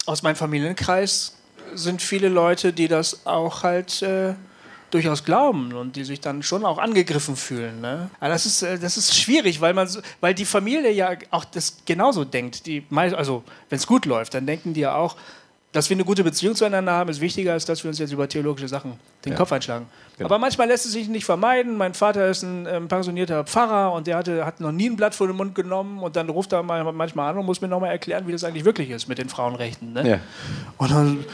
aus meinem Familienkreis sind viele Leute, die das auch halt äh, durchaus glauben und die sich dann schon auch angegriffen fühlen. Ne? Aber das ist, äh, das ist schwierig, weil, man weil die Familie ja auch das genauso denkt. Die, also, wenn es gut läuft, dann denken die ja auch, dass wir eine gute Beziehung zueinander haben, ist wichtiger, als dass wir uns jetzt über theologische Sachen den Kopf einschlagen. Aber manchmal lässt es sich nicht vermeiden. Mein Vater ist ein ähm, pensionierter Pfarrer und der hatte, hat noch nie ein Blatt vor den Mund genommen und dann ruft er mal, manchmal an und muss mir nochmal erklären, wie das eigentlich wirklich ist mit den Frauenrechten. Ne? Ja. Und dann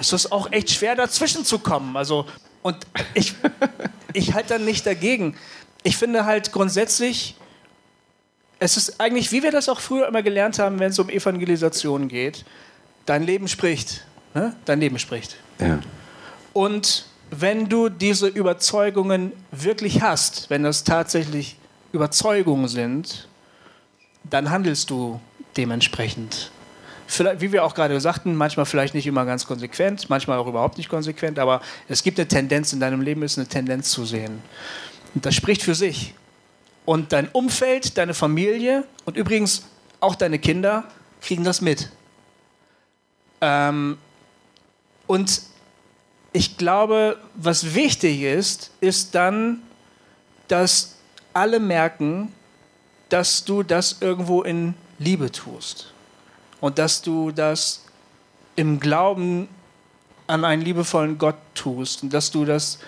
ist das auch echt schwer, dazwischen zu kommen. Also, und ich, ich halte dann nicht dagegen. Ich finde halt grundsätzlich, es ist eigentlich, wie wir das auch früher immer gelernt haben, wenn es um Evangelisation geht, dein Leben spricht. Ne? Dein Leben spricht. Ja. Und wenn du diese Überzeugungen wirklich hast, wenn das tatsächlich Überzeugungen sind, dann handelst du dementsprechend. Vielleicht, wie wir auch gerade sagten, manchmal vielleicht nicht immer ganz konsequent, manchmal auch überhaupt nicht konsequent, aber es gibt eine Tendenz in deinem Leben, ist eine Tendenz zu sehen. Und das spricht für sich. Und dein Umfeld, deine Familie und übrigens auch deine Kinder kriegen das mit. Ähm, und ich glaube, was wichtig ist, ist dann, dass alle merken, dass du das irgendwo in Liebe tust. Und dass du das im Glauben an einen liebevollen Gott tust. Und dass du das,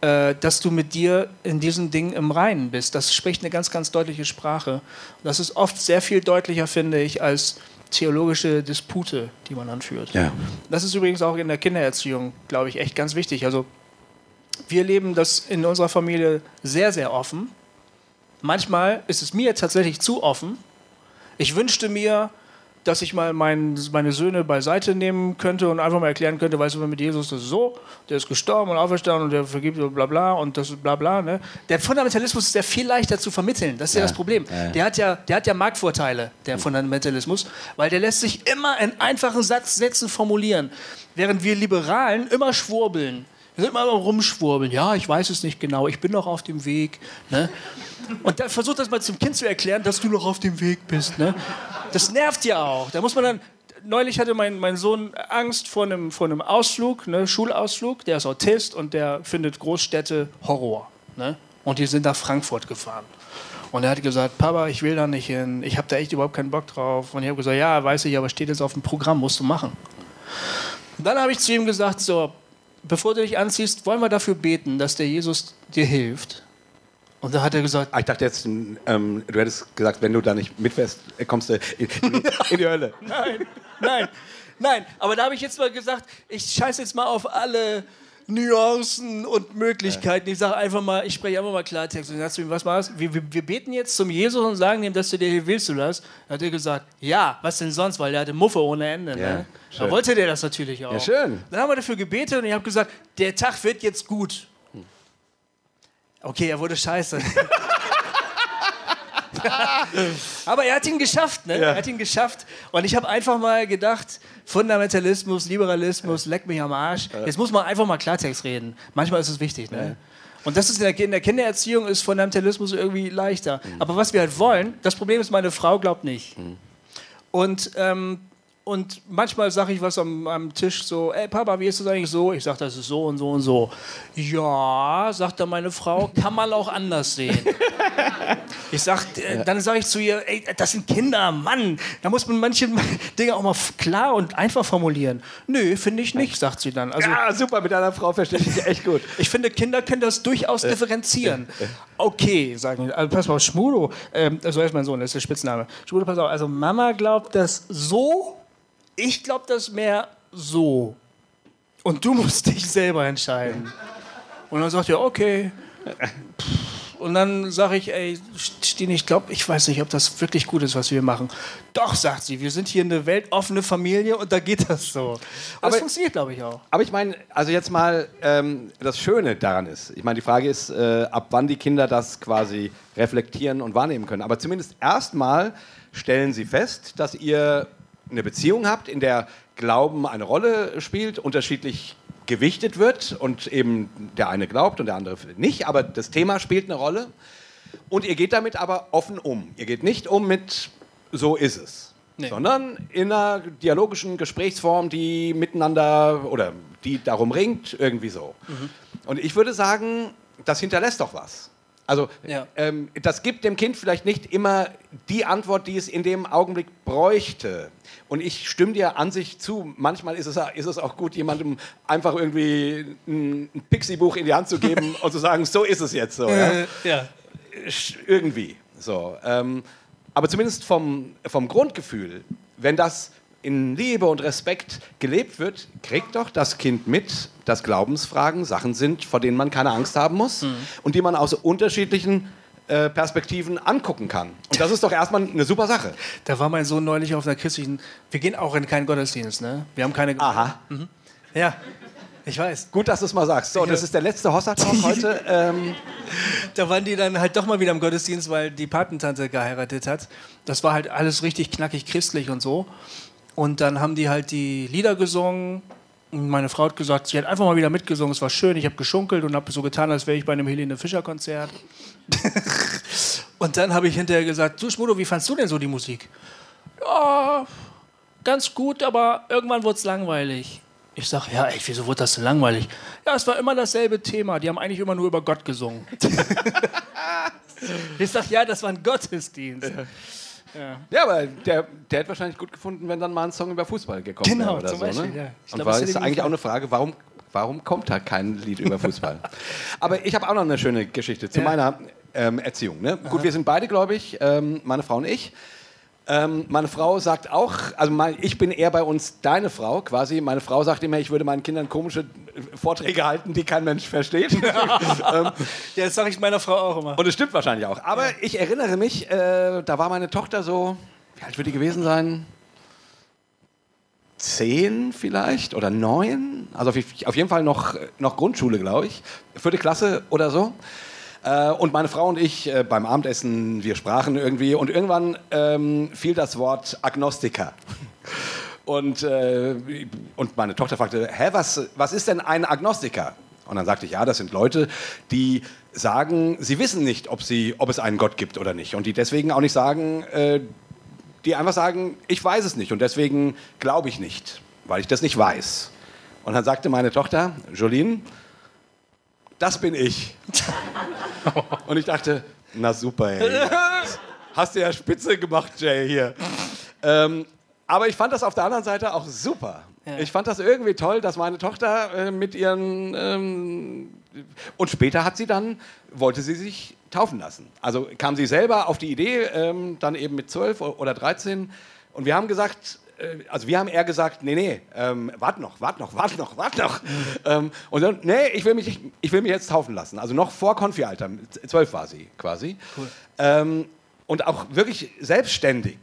äh, dass du mit dir in diesen Dingen im Reinen bist. Das spricht eine ganz, ganz deutliche Sprache. Und das ist oft sehr viel deutlicher, finde ich, als theologische Dispute, die man anführt. Ja. Das ist übrigens auch in der Kindererziehung, glaube ich, echt ganz wichtig. Also wir leben das in unserer Familie sehr, sehr offen. Manchmal ist es mir tatsächlich zu offen. Ich wünschte mir, dass ich mal mein, meine Söhne beiseite nehmen könnte und einfach mal erklären könnte, weißt du, mit Jesus ist es so, der ist gestorben und auferstanden und der vergibt und bla bla und das bla bla. Ne? Der Fundamentalismus ist ja viel leichter zu vermitteln. Das ist ja, Ja. das Problem. Ja. Der, hat ja, der hat ja Marktvorteile, der Fundamentalismus, weil der lässt sich immer in einfachen Satz, Sätzen formulieren, während wir Liberalen immer schwurbeln. Wir sind immer rumschwurbeln. Ja, ich weiß es nicht genau, ich bin noch auf dem Weg. Ne? Und dann versucht das mal zum Kind zu erklären, dass du noch auf dem Weg bist. Ne? Das nervt ja auch. Da muss man dann. Neulich hatte mein, mein Sohn Angst vor einem, vor einem Ausflug, ne, Schulausflug. Der ist Autist und der findet Großstädte Horror. Ne? Und die sind nach Frankfurt gefahren. Und er hat gesagt, Papa, ich will da nicht hin. Ich habe da echt überhaupt keinen Bock drauf. Und ich habe gesagt, ja, weiß ich, aber steht jetzt auf dem Programm, musst du machen. Und dann habe ich zu ihm gesagt, so, bevor du dich anziehst, wollen wir dafür beten, dass der Jesus dir hilft. Und da hat er gesagt, Ah, ich dachte jetzt, ähm, du hättest gesagt, wenn du da nicht mitfährst, äh, kommst du in, in, in die Hölle. *laughs* Nein, nein, nein. Aber da habe ich jetzt mal gesagt, ich scheiße jetzt mal auf alle Nuancen und Möglichkeiten. Ich sage einfach mal, ich spreche einfach mal Klartext. Und dann sagst du ihm, was das? Wir, wir, wir beten jetzt zum Jesus und sagen ihm, dass du dir hier willst du das? Dann hat er gesagt, ja, was denn sonst? Weil der hatte Muffe ohne Ende. Ja, ne? Da wollte der das natürlich auch. Ja, schön. Dann haben wir dafür gebetet und ich habe gesagt, der Tag wird jetzt gut. Okay, er wurde scheiße. *laughs* *laughs* Aber er hat ihn geschafft, ne? Er hat ihn geschafft. Und ich habe einfach mal gedacht, Fundamentalismus, Liberalismus, leck mich am Arsch. Jetzt muss man einfach mal Klartext reden. Manchmal ist es wichtig, ne? Und das ist in der, in der Kindererziehung ist Fundamentalismus irgendwie leichter. Aber was wir halt wollen, das Problem ist, meine Frau glaubt nicht. Und ähm, Und manchmal sage ich was am, am Tisch so, ey Papa, wie ist das eigentlich so? Ich sage, das ist so und so und so. Ja, sagt dann meine Frau, kann man auch anders sehen. *laughs* Ich sag, äh, dann sage ich zu ihr, ey, das sind Kinder, Mann. Da muss man manche *laughs* Dinge auch mal klar und einfach formulieren. Nö, finde ich nicht, sagt sie dann. Also Ja, super, mit deiner Frau verstehe ich dich echt gut. *laughs* ich finde, Kinder können das durchaus differenzieren. Okay, sagen die. Also pass mal auf, Schmudo, ähm, so heißt mein Sohn, das ist der Spitzname. Schmudo, pass auf, also Mama glaubt das so, ich glaube das mehr so. Und du musst dich selber entscheiden. Und dann sagt er, okay. Und dann sage ich, ey, Stine, ich glaube, ich weiß nicht, ob das wirklich gut ist, was wir machen. Doch, sagt sie, wir sind hier eine weltoffene Familie und da geht das so. Und Aber- das funktioniert, glaube ich, auch. Aber ich meine, also jetzt mal, ähm, das Schöne daran ist, ich meine, die Frage ist, äh, ab wann die Kinder das quasi reflektieren und wahrnehmen können. Aber zumindest erstmal stellen sie fest, dass ihr eine Beziehung habt, in der Glauben eine Rolle spielt, unterschiedlich gewichtet wird und eben der eine glaubt und der andere nicht, aber das Thema spielt eine Rolle. Und ihr geht damit aber offen um. Ihr geht nicht um mit so ist es, Nee. sondern in einer dialogischen Gesprächsform, die miteinander oder die darum ringt, irgendwie so. Und ich würde sagen, das hinterlässt doch was. Also Ja. ähm, das gibt dem Kind vielleicht nicht immer die Antwort, die es in dem Augenblick bräuchte. Und ich stimme dir an sich zu. Manchmal ist es, ist es auch gut, jemandem einfach irgendwie ein, ein Pixie-Buch in die Hand zu geben *laughs* und zu sagen, so ist es jetzt so. Ja? Äh, ja. Irgendwie. So, ähm, aber zumindest vom, vom Grundgefühl, wenn das in Liebe und Respekt gelebt wird, kriegt doch das Kind mit, dass Glaubensfragen Sachen sind, vor denen man keine Angst haben muss und die man aus unterschiedlichen äh, Perspektiven angucken kann. Und das ist doch erstmal eine super Sache. Da war mein Sohn neulich auf einer christlichen. Wir gehen auch in keinen Gottesdienst, ne? Wir haben keine. Aha. Ja, ich weiß. Gut, dass du es mal sagst. So, das ist der letzte Hossa-Talk *laughs* heute. Ähm, Da waren die dann halt doch mal wieder im Gottesdienst, weil die Patentante geheiratet hat. Das war halt alles richtig knackig christlich und so. Und dann haben die halt die Lieder gesungen. Und meine Frau hat gesagt, sie hat einfach mal wieder mitgesungen. Es war schön. Ich habe geschunkelt und habe so getan, als wäre ich bei einem Helene Fischer Konzert. *laughs* und dann habe ich hinterher gesagt, du Schmudo, wie fandst du denn so die Musik? Ja, ganz gut, aber irgendwann wurde es langweilig. Ich sag, ja, ey, wieso wurde das denn langweilig? Ja, es war immer dasselbe Thema. Die haben eigentlich immer nur über Gott gesungen. *laughs* ich sag, ja, das war ein Gottesdienst. Ja, aber der, der hätte wahrscheinlich gut gefunden, wenn dann mal ein Song über Fußball gekommen Genau, wäre oder zum so. Beispiel, ne? ja. Ich Und glaub, war, ist eigentlich auch eine Frage, warum, warum kommt da kein Lied über Fußball? *laughs* aber ich habe auch noch eine schöne Geschichte zu Ja. meiner ähm, Erziehung. Ne? Gut, wir sind beide, glaube ich, ähm, meine Frau und ich. Ähm, meine Frau sagt auch, also mein, ich bin eher bei uns deine Frau quasi. Meine Frau sagt immer, ich würde meinen Kindern komische äh, Vorträge halten, die kein Mensch versteht. *laughs* ähm, Ja, das sage ich meiner Frau auch immer. und es stimmt wahrscheinlich auch. Aber ich erinnere mich, äh, da war meine Tochter so, wie alt wird die gewesen sein? Zehn vielleicht oder neun? Also auf, auf jeden Fall noch, noch Grundschule, glaube ich. Vierte Klasse oder so. Äh, und meine Frau und ich äh, beim Abendessen, wir sprachen irgendwie und irgendwann ähm, fiel das Wort Agnostiker. *laughs* Und, äh, und meine Tochter fragte, hä, was, was ist denn ein Agnostiker? Und dann sagte ich, ja, das sind Leute, die sagen, sie wissen nicht, ob, sie, ob es einen Gott gibt oder nicht. Und die deswegen auch nicht sagen, äh, die einfach sagen, ich weiß es nicht und deswegen glaube ich nicht, weil ich das nicht weiß. Und dann sagte meine Tochter, Jolene, das bin ich. *laughs* *laughs* und ich dachte, na super, ey. *laughs* Hast du ja spitze gemacht, Jay, hier. Ähm, aber ich fand das auf der anderen Seite auch super. Ich fand das irgendwie toll, dass meine Tochter äh, mit ihren... Ähm, und später hat sie dann, wollte sie sich taufen lassen. Also kam sie selber auf die Idee, ähm, dann eben mit 12 oder 13. Und wir haben gesagt, also wir haben eher gesagt, nee, nee, ähm, wart noch, wart noch, wart noch, wart noch. ähm, und dann, nee, ich will, mich, ich will mich jetzt taufen lassen. Also noch vor Konfi-Alter, 12 war sie quasi. Ähm, und auch wirklich selbstständig.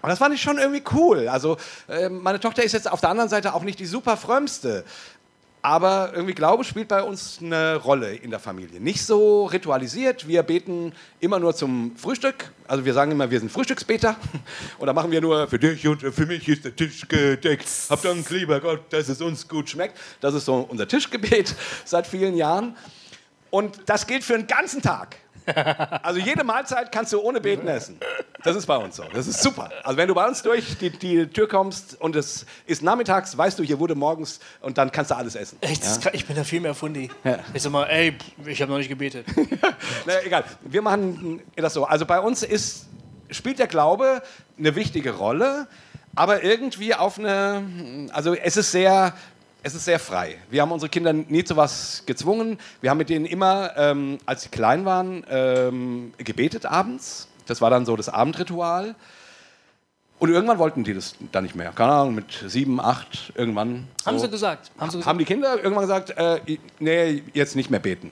Und das fand ich schon irgendwie cool. Also äh, meine Tochter ist jetzt auf der anderen Seite auch nicht die super frömmste. Aber irgendwie Glaube spielt bei uns eine Rolle in der Familie. Nicht so ritualisiert. Wir beten immer nur zum Frühstück. Also wir sagen immer, wir sind Frühstücksbeter. *laughs* Und da machen wir nur, für dich und für mich ist der Tisch gedeckt. Hab Dank, lieber Gott, dass es uns gut schmeckt. Das ist so unser Tischgebet *laughs* seit vielen Jahren. Und das gilt für den ganzen Tag. Also jede Mahlzeit kannst du ohne Beten essen. Das ist bei uns so. Das ist super. Also wenn du bei uns durch die, die Tür kommst und es ist nachmittags, weißt du, hier wurde morgens und dann kannst du alles essen. Echt, krass. ich bin da viel mehr Fundi. Ja. Ich sag mal, ey, ich habe noch nicht gebetet. *laughs* naja, egal. Wir machen das so. Also bei uns ist, spielt der Glaube eine wichtige Rolle, aber irgendwie auf eine, also es ist sehr, es ist sehr frei. Wir haben unsere Kinder nie zu was gezwungen. Wir haben mit denen immer, ähm, als sie klein waren, ähm, gebetet abends. Das war dann so das Abendritual. Und irgendwann wollten die das dann nicht mehr. Keine Ahnung, mit sieben, acht, irgendwann. Haben so. sie gesagt. Haben sie gesagt. Haben die Kinder irgendwann gesagt, äh, nee, jetzt nicht mehr beten.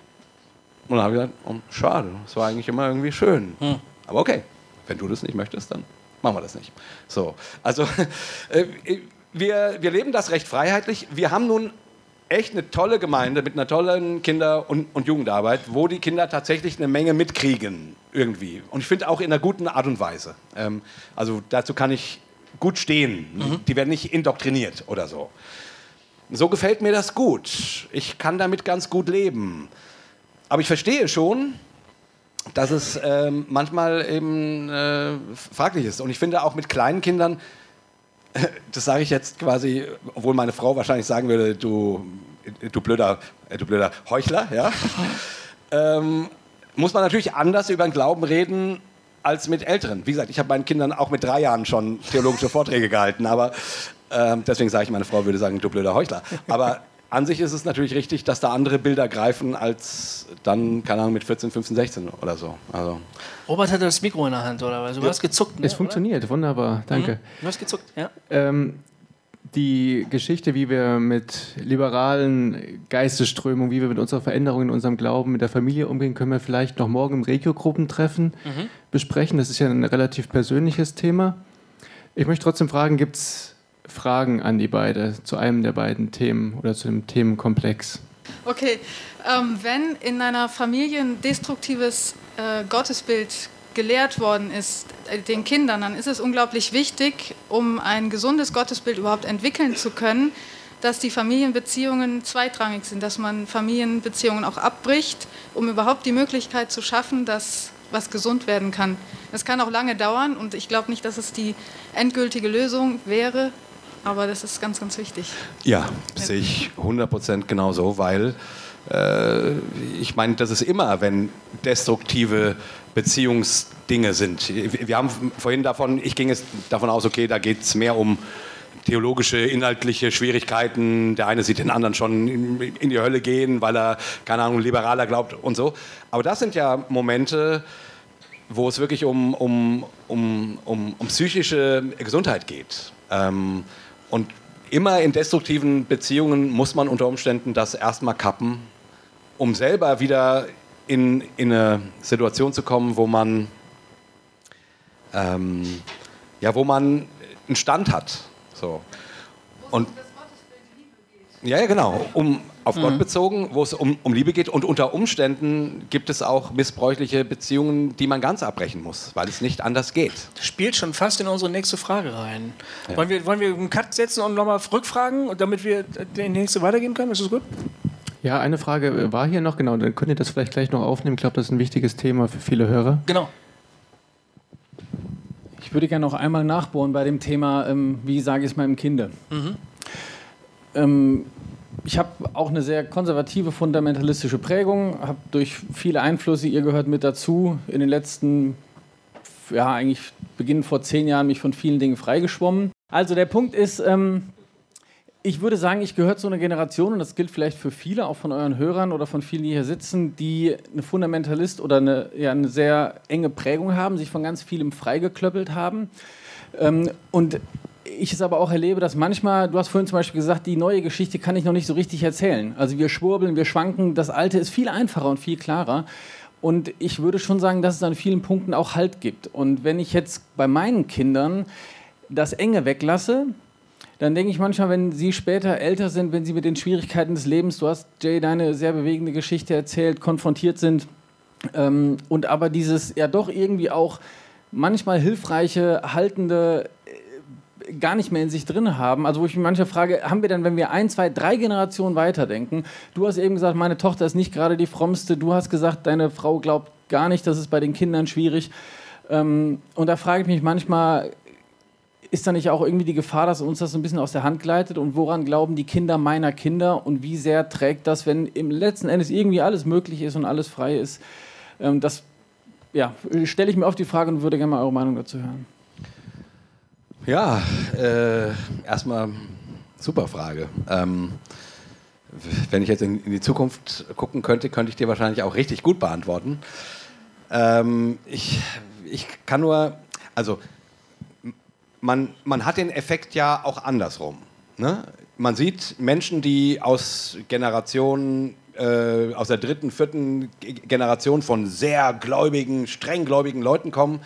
Und dann habe ich gesagt, oh, schade, das war eigentlich immer irgendwie schön. Hm. Aber okay, wenn du das nicht möchtest, dann machen wir das nicht. So, also *laughs* äh, wir, wir leben das recht freiheitlich. Wir haben nun echt eine tolle Gemeinde mit einer tollen Kinder- und, und Jugendarbeit, wo die Kinder tatsächlich eine Menge mitkriegen irgendwie. Und ich finde auch in einer guten Art und Weise. Ähm, also dazu kann ich gut stehen. Die werden nicht indoktriniert oder so. So gefällt mir das gut. Ich kann damit ganz gut leben. Aber ich verstehe schon, dass es ähm, manchmal eben äh, fraglich ist. Und ich finde auch mit kleinen Kindern, *laughs* das sage ich jetzt quasi, obwohl meine Frau wahrscheinlich sagen würde, du, du, blöder, äh, du blöder Heuchler, ja, *laughs* ähm, muss man natürlich anders über den Glauben reden als mit Älteren. Wie gesagt, ich habe meinen Kindern auch mit drei Jahren schon theologische Vorträge gehalten, aber ähm, deswegen sage ich, meine Frau würde sagen, du blöder Heuchler. Aber an sich ist es natürlich richtig, dass da andere Bilder greifen als dann, keine Ahnung, mit 14, 15, 16 oder so. Also, Robert hatte das Mikro in der Hand, oder? was? Du hast gezuckt, ne? Es funktioniert, wunderbar, danke. Oder? Du hast gezuckt, ja. Ähm, die Geschichte, wie wir mit liberalen Geistesströmungen, wie wir mit unserer Veränderung in unserem Glauben, mit der Familie umgehen, können wir vielleicht noch morgen im Regio-Gruppentreffen besprechen. Das ist ja ein relativ persönliches Thema. Ich möchte trotzdem fragen, gibt es Fragen an die beiden zu einem der beiden Themen oder zu dem Themenkomplex? Okay, ähm, wenn in einer Familie ein destruktives äh, Gottesbild gelehrt worden ist, äh, den Kindern, dann ist es unglaublich wichtig, um ein gesundes Gottesbild überhaupt entwickeln zu können, dass die Familienbeziehungen zweitrangig sind, dass man Familienbeziehungen auch abbricht, um überhaupt die Möglichkeit zu schaffen, dass was gesund werden kann. Das kann auch lange dauern und ich glaube nicht, dass es die endgültige Lösung wäre, aber das ist ganz, ganz wichtig. Ja, sehe ich 100% genauso, weil äh, ich meine, das ist immer, wenn destruktive Beziehungsdinge sind. Wir haben vorhin davon, ich ging es davon aus, okay, da geht es mehr um theologische, inhaltliche Schwierigkeiten. Der eine sieht den anderen schon in, in die Hölle gehen, weil er, keine Ahnung, liberaler glaubt und so. Aber das sind ja Momente, wo es wirklich um, um, um, um, um psychische Gesundheit geht. Ähm, und immer in destruktiven Beziehungen muss man unter Umständen das erstmal kappen, um selber wieder in, in eine Situation zu kommen, wo man, ähm, ja, wo man einen Stand hat. So. Und ja, ja, genau. Um, auf Gott bezogen, wo es um, um Liebe geht. Und unter Umständen gibt es auch missbräuchliche Beziehungen, die man ganz abbrechen muss, weil es nicht anders geht. Das spielt schon fast in unsere nächste Frage rein. Wollen, wir, wollen wir einen Cut setzen und nochmal rückfragen, damit wir in die nächste weitergehen können? Ist das gut? Ja, eine Frage war hier noch, genau, dann könnt ihr das vielleicht gleich noch aufnehmen. Ich glaube, das ist ein wichtiges Thema für viele Hörer. Genau. Ich würde gerne noch einmal nachbohren bei dem Thema, ähm, wie sage ich es meinem Kinde. Ähm, ich habe auch eine sehr konservative, fundamentalistische Prägung, habe durch viele Einflüsse, ihr gehört mit dazu, in den letzten, ja eigentlich beginnend vor zehn Jahren mich von vielen Dingen freigeschwommen. Also der Punkt ist, ähm, ich würde sagen, ich gehöre zu einer Generation, und das gilt vielleicht für viele, auch von euren Hörern oder von vielen, die hier sitzen, die eine Fundamentalist oder eine, ja, eine sehr enge Prägung haben, sich von ganz vielem freigeklöppelt haben. Ähm, und ich es aber auch erlebe, dass manchmal, du hast vorhin zum Beispiel gesagt, die neue Geschichte kann ich noch nicht so richtig erzählen. Also wir schwurbeln, wir schwanken, das Alte ist viel einfacher und viel klarer. Und ich würde schon sagen, dass es an vielen Punkten auch Halt gibt. Und wenn ich jetzt bei meinen Kindern das Enge weglasse, dann denke ich manchmal, wenn sie später älter sind, wenn sie mit den Schwierigkeiten des Lebens, du hast Jay deine sehr bewegende Geschichte erzählt, konfrontiert sind ähm, und aber dieses ja doch irgendwie auch manchmal hilfreiche, haltende gar nicht mehr in sich drin haben. Also wo ich mich manchmal frage, haben wir dann, wenn wir ein, zwei, drei Generationen weiterdenken, du hast eben gesagt, meine Tochter ist nicht gerade die frommste, du hast gesagt, deine Frau glaubt gar nicht, das ist bei den Kindern schwierig. Ähm, und da frage ich mich manchmal, ist da nicht auch irgendwie die Gefahr, dass uns das so ein bisschen aus der Hand gleitet? Und woran glauben die Kinder meiner Kinder? Und wie sehr trägt das, wenn im letzten Endes irgendwie alles möglich ist und alles frei ist? Ähm, das ja, stelle ich mir oft die Frage und würde gerne mal eure Meinung dazu hören. Ja, äh, erstmal super Frage. Ähm, wenn ich jetzt in, in, die Zukunft gucken könnte, könnte ich dir wahrscheinlich auch richtig gut beantworten. Ähm, ich, ich kann nur, also man, man hat den Effekt ja auch andersrum. Ne? Man sieht Menschen, die aus Generationen, äh, aus der dritten, vierten Generation von sehr gläubigen, strenggläubigen Leuten kommen,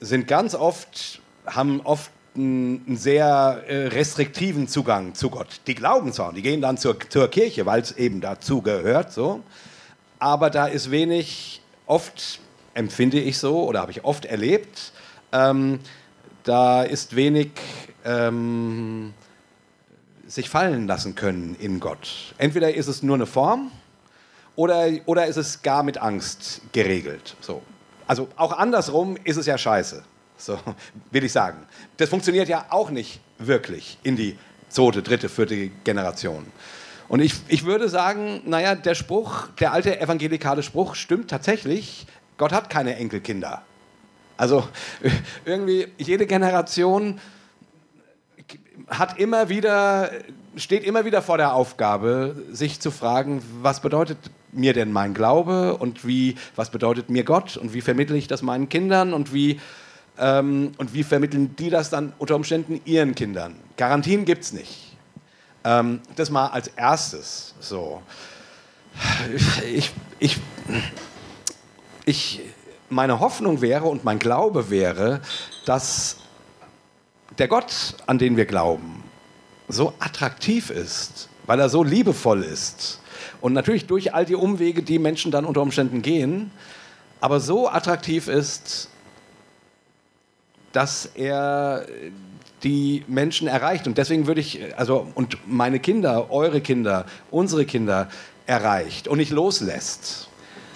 sind ganz oft, haben oft einen sehr äh, restriktiven Zugang zu Gott. Die glauben zwar, die gehen dann zur, zur Kirche, weil es eben dazu gehört, so, aber da ist wenig, oft empfinde ich so oder habe ich oft erlebt, ähm, da ist wenig ähm, sich fallen lassen können in Gott. Entweder ist es nur eine Form oder, oder ist es gar mit Angst geregelt. So. Also auch andersrum ist es ja scheiße. So will ich sagen. Das funktioniert ja auch nicht wirklich in die zweite, dritte, vierte Generation. Und ich, ich würde sagen, naja, der Spruch, der alte evangelikale Spruch stimmt tatsächlich. Gott hat keine Enkelkinder. Also *laughs* irgendwie jede Generation hat immer wieder, steht immer wieder vor der Aufgabe, sich zu fragen, was bedeutet mir denn mein Glaube und wie, was bedeutet mir Gott und wie vermittle ich das meinen Kindern und wie, ähm, und wie vermitteln die das dann unter Umständen ihren Kindern. Garantien gibt es nicht. Ähm, das mal als erstes so. Ich, ich, ich, meine Hoffnung wäre und mein Glaube wäre, dass der Gott, an den wir glauben, so attraktiv ist, weil er so liebevoll ist und natürlich durch all die Umwege, die Menschen dann unter Umständen gehen, aber so attraktiv ist, dass er die Menschen erreicht. Und deswegen würde ich, also, und meine Kinder, eure Kinder, unsere Kinder erreicht und nicht loslässt.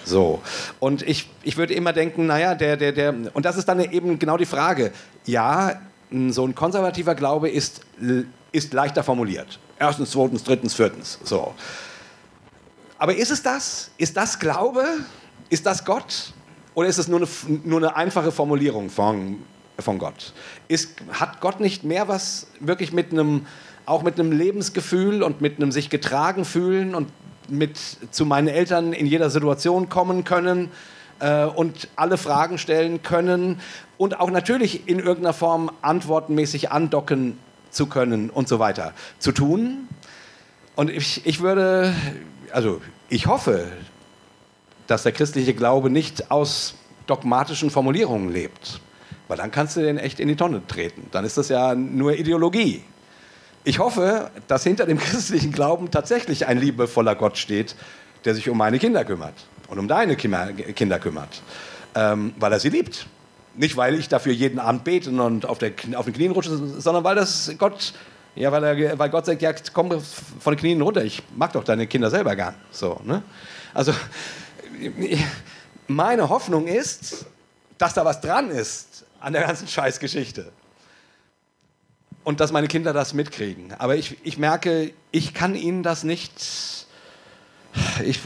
So. Und ich, ich würde immer denken, naja, der, der, der, und das ist dann eben genau die Frage. Ja, so ein konservativer Glaube ist, ist leichter formuliert. Erstens, zweitens, drittens, viertens. So. Aber ist es das? Ist das Glaube? Ist das Gott? Oder ist es nur eine, nur eine einfache Formulierung von, von Gott? Ist, hat Gott nicht mehr was wirklich mit einem, auch mit einem Lebensgefühl und mit einem sich getragen fühlen und mit zu meinen Eltern in jeder Situation kommen können äh, und alle Fragen stellen können und auch natürlich in irgendeiner Form antwortenmäßig andocken zu können und so weiter zu tun. Und ich, ich würde, also ich hoffe, dass der christliche Glaube nicht aus dogmatischen Formulierungen lebt. Weil dann kannst du den echt in die Tonne treten. Dann ist das ja nur Ideologie. Ich hoffe, dass hinter dem *laughs* christlichen Glauben tatsächlich ein liebevoller Gott steht, der sich um meine Kinder kümmert und um deine Kinder kümmert, ähm, weil er sie liebt. Nicht, weil ich dafür jeden Abend bete und auf, der, auf den Knien rutsche, sondern weil das Gott, ja, weil, er, weil Gott sagt, ja, komm von den Knien runter, ich mag doch deine Kinder selber gern. So, ne? Also, *laughs* meine Hoffnung ist, dass da was dran ist an der ganzen Scheißgeschichte und dass meine Kinder das mitkriegen. Aber ich, ich merke, ich kann ihnen das nicht. Ich,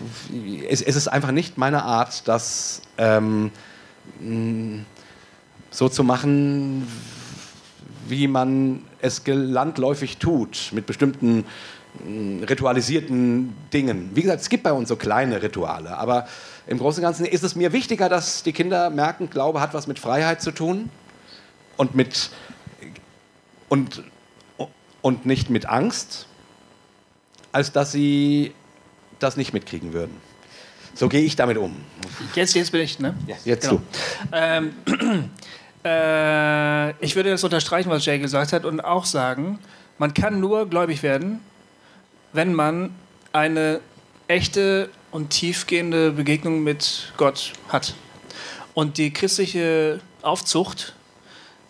es, es ist einfach nicht meine Art, das ähm, so zu machen, wie man es landläufig tut, mit bestimmten ritualisierten Dingen. Wie gesagt, es gibt bei uns so kleine Rituale, aber im Großen und Ganzen ist es mir wichtiger, dass die Kinder merken, Glaube hat was mit Freiheit zu tun und mit und, und nicht mit Angst, als dass sie das nicht mitkriegen würden. So gehe ich damit um. Jetzt, jetzt bin ich, ne? Ja, jetzt genau. du. Ähm, *clears throat* äh, ich würde das unterstreichen, was Jay gesagt hat, und auch sagen, man kann nur gläubig werden, wenn man eine echte und tiefgehende Begegnung mit Gott hat. Und die christliche Aufzucht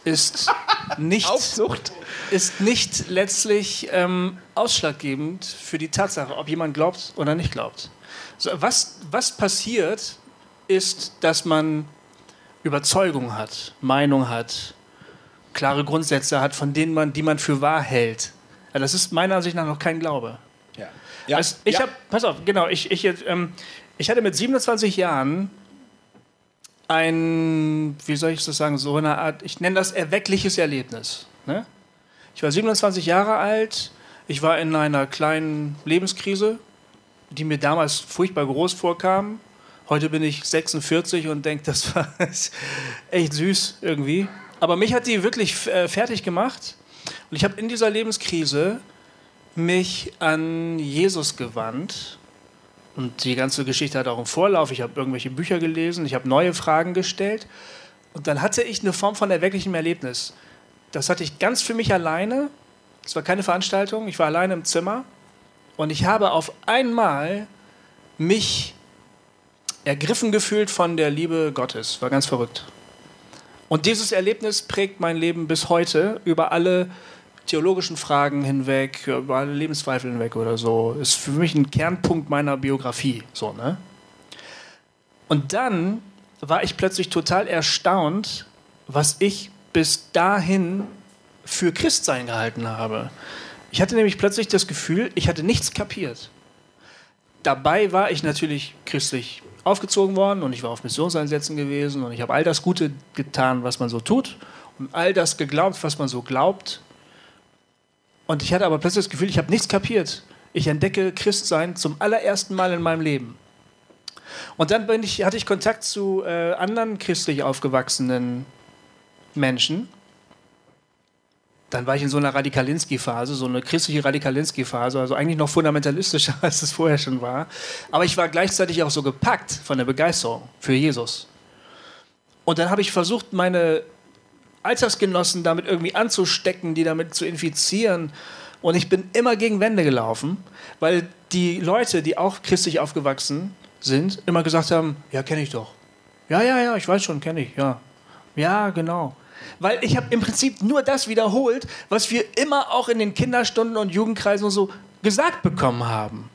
ist *laughs* nicht, Aufzucht. ist nicht letztlich ähm, ausschlaggebend für die Tatsache, ob jemand glaubt oder nicht glaubt. So, was, was passiert ist, dass man Überzeugung hat, Meinung hat, klare Grundsätze hat, von denen man, die man für wahr hält. Ja, das ist meiner Ansicht nach noch kein Glaube. Ja. Also ich ja. habe, pass auf, genau, ich, ich, ähm, ich hatte mit 27 Jahren ein, wie soll ich das sagen, so eine Art, ich nenne das erweckliches Erlebnis. Ne? Ich war 27 Jahre alt, ich war in einer kleinen Lebenskrise, die mir damals furchtbar groß vorkam. Heute bin ich 46 und denke, das war *laughs* echt süß irgendwie. Aber mich hat die wirklich äh, fertig gemacht. Und ich habe in dieser Lebenskrise mich an Jesus gewandt. Und die ganze Geschichte hat auch einen Vorlauf. Ich habe irgendwelche Bücher gelesen, ich habe neue Fragen gestellt. Und dann hatte ich eine Form von erwecklichem Erlebnis. Das hatte ich ganz für mich alleine. Es war keine Veranstaltung, ich war alleine im Zimmer. Und ich habe auf einmal mich ergriffen gefühlt von der Liebe Gottes. War ganz verrückt. Und dieses Erlebnis prägt mein Leben bis heute über alle theologischen Fragen hinweg, über alle Lebenszweifel hinweg oder so. Ist für mich ein Kernpunkt meiner Biografie. So, ne? Und dann war ich plötzlich total erstaunt, was ich bis dahin für Christsein gehalten habe. Ich hatte nämlich plötzlich das Gefühl, ich hatte nichts kapiert. Dabei war ich natürlich christlich aufgezogen worden und ich war auf Missionseinsätzen gewesen und ich habe all das Gute getan, was man so tut und all das geglaubt, was man so glaubt. Und ich hatte aber plötzlich das Gefühl, ich habe nichts kapiert. Ich entdecke Christsein zum allerersten Mal in meinem Leben. Und dann ich, hatte ich Kontakt zu äh, anderen christlich aufgewachsenen Menschen. Dann war ich in so einer Radikalinski-Phase, so eine christliche Radikalinski-Phase, also eigentlich noch fundamentalistischer, *laughs* als es vorher schon war. Aber ich war gleichzeitig auch so gepackt von der Begeisterung für Jesus. Und dann habe ich versucht, meine Alltagsgenossen damit irgendwie anzustecken, die damit zu infizieren. Und ich bin immer gegen Wände gelaufen, weil die Leute, die auch christlich aufgewachsen sind, immer gesagt haben, ja, kenne ich doch. Ja, ja, ja, ich weiß schon, kenne ich, ja. Ja, genau. Weil ich habe im Prinzip nur das wiederholt, was wir immer auch in den Kinderstunden und Jugendkreisen und so gesagt bekommen haben.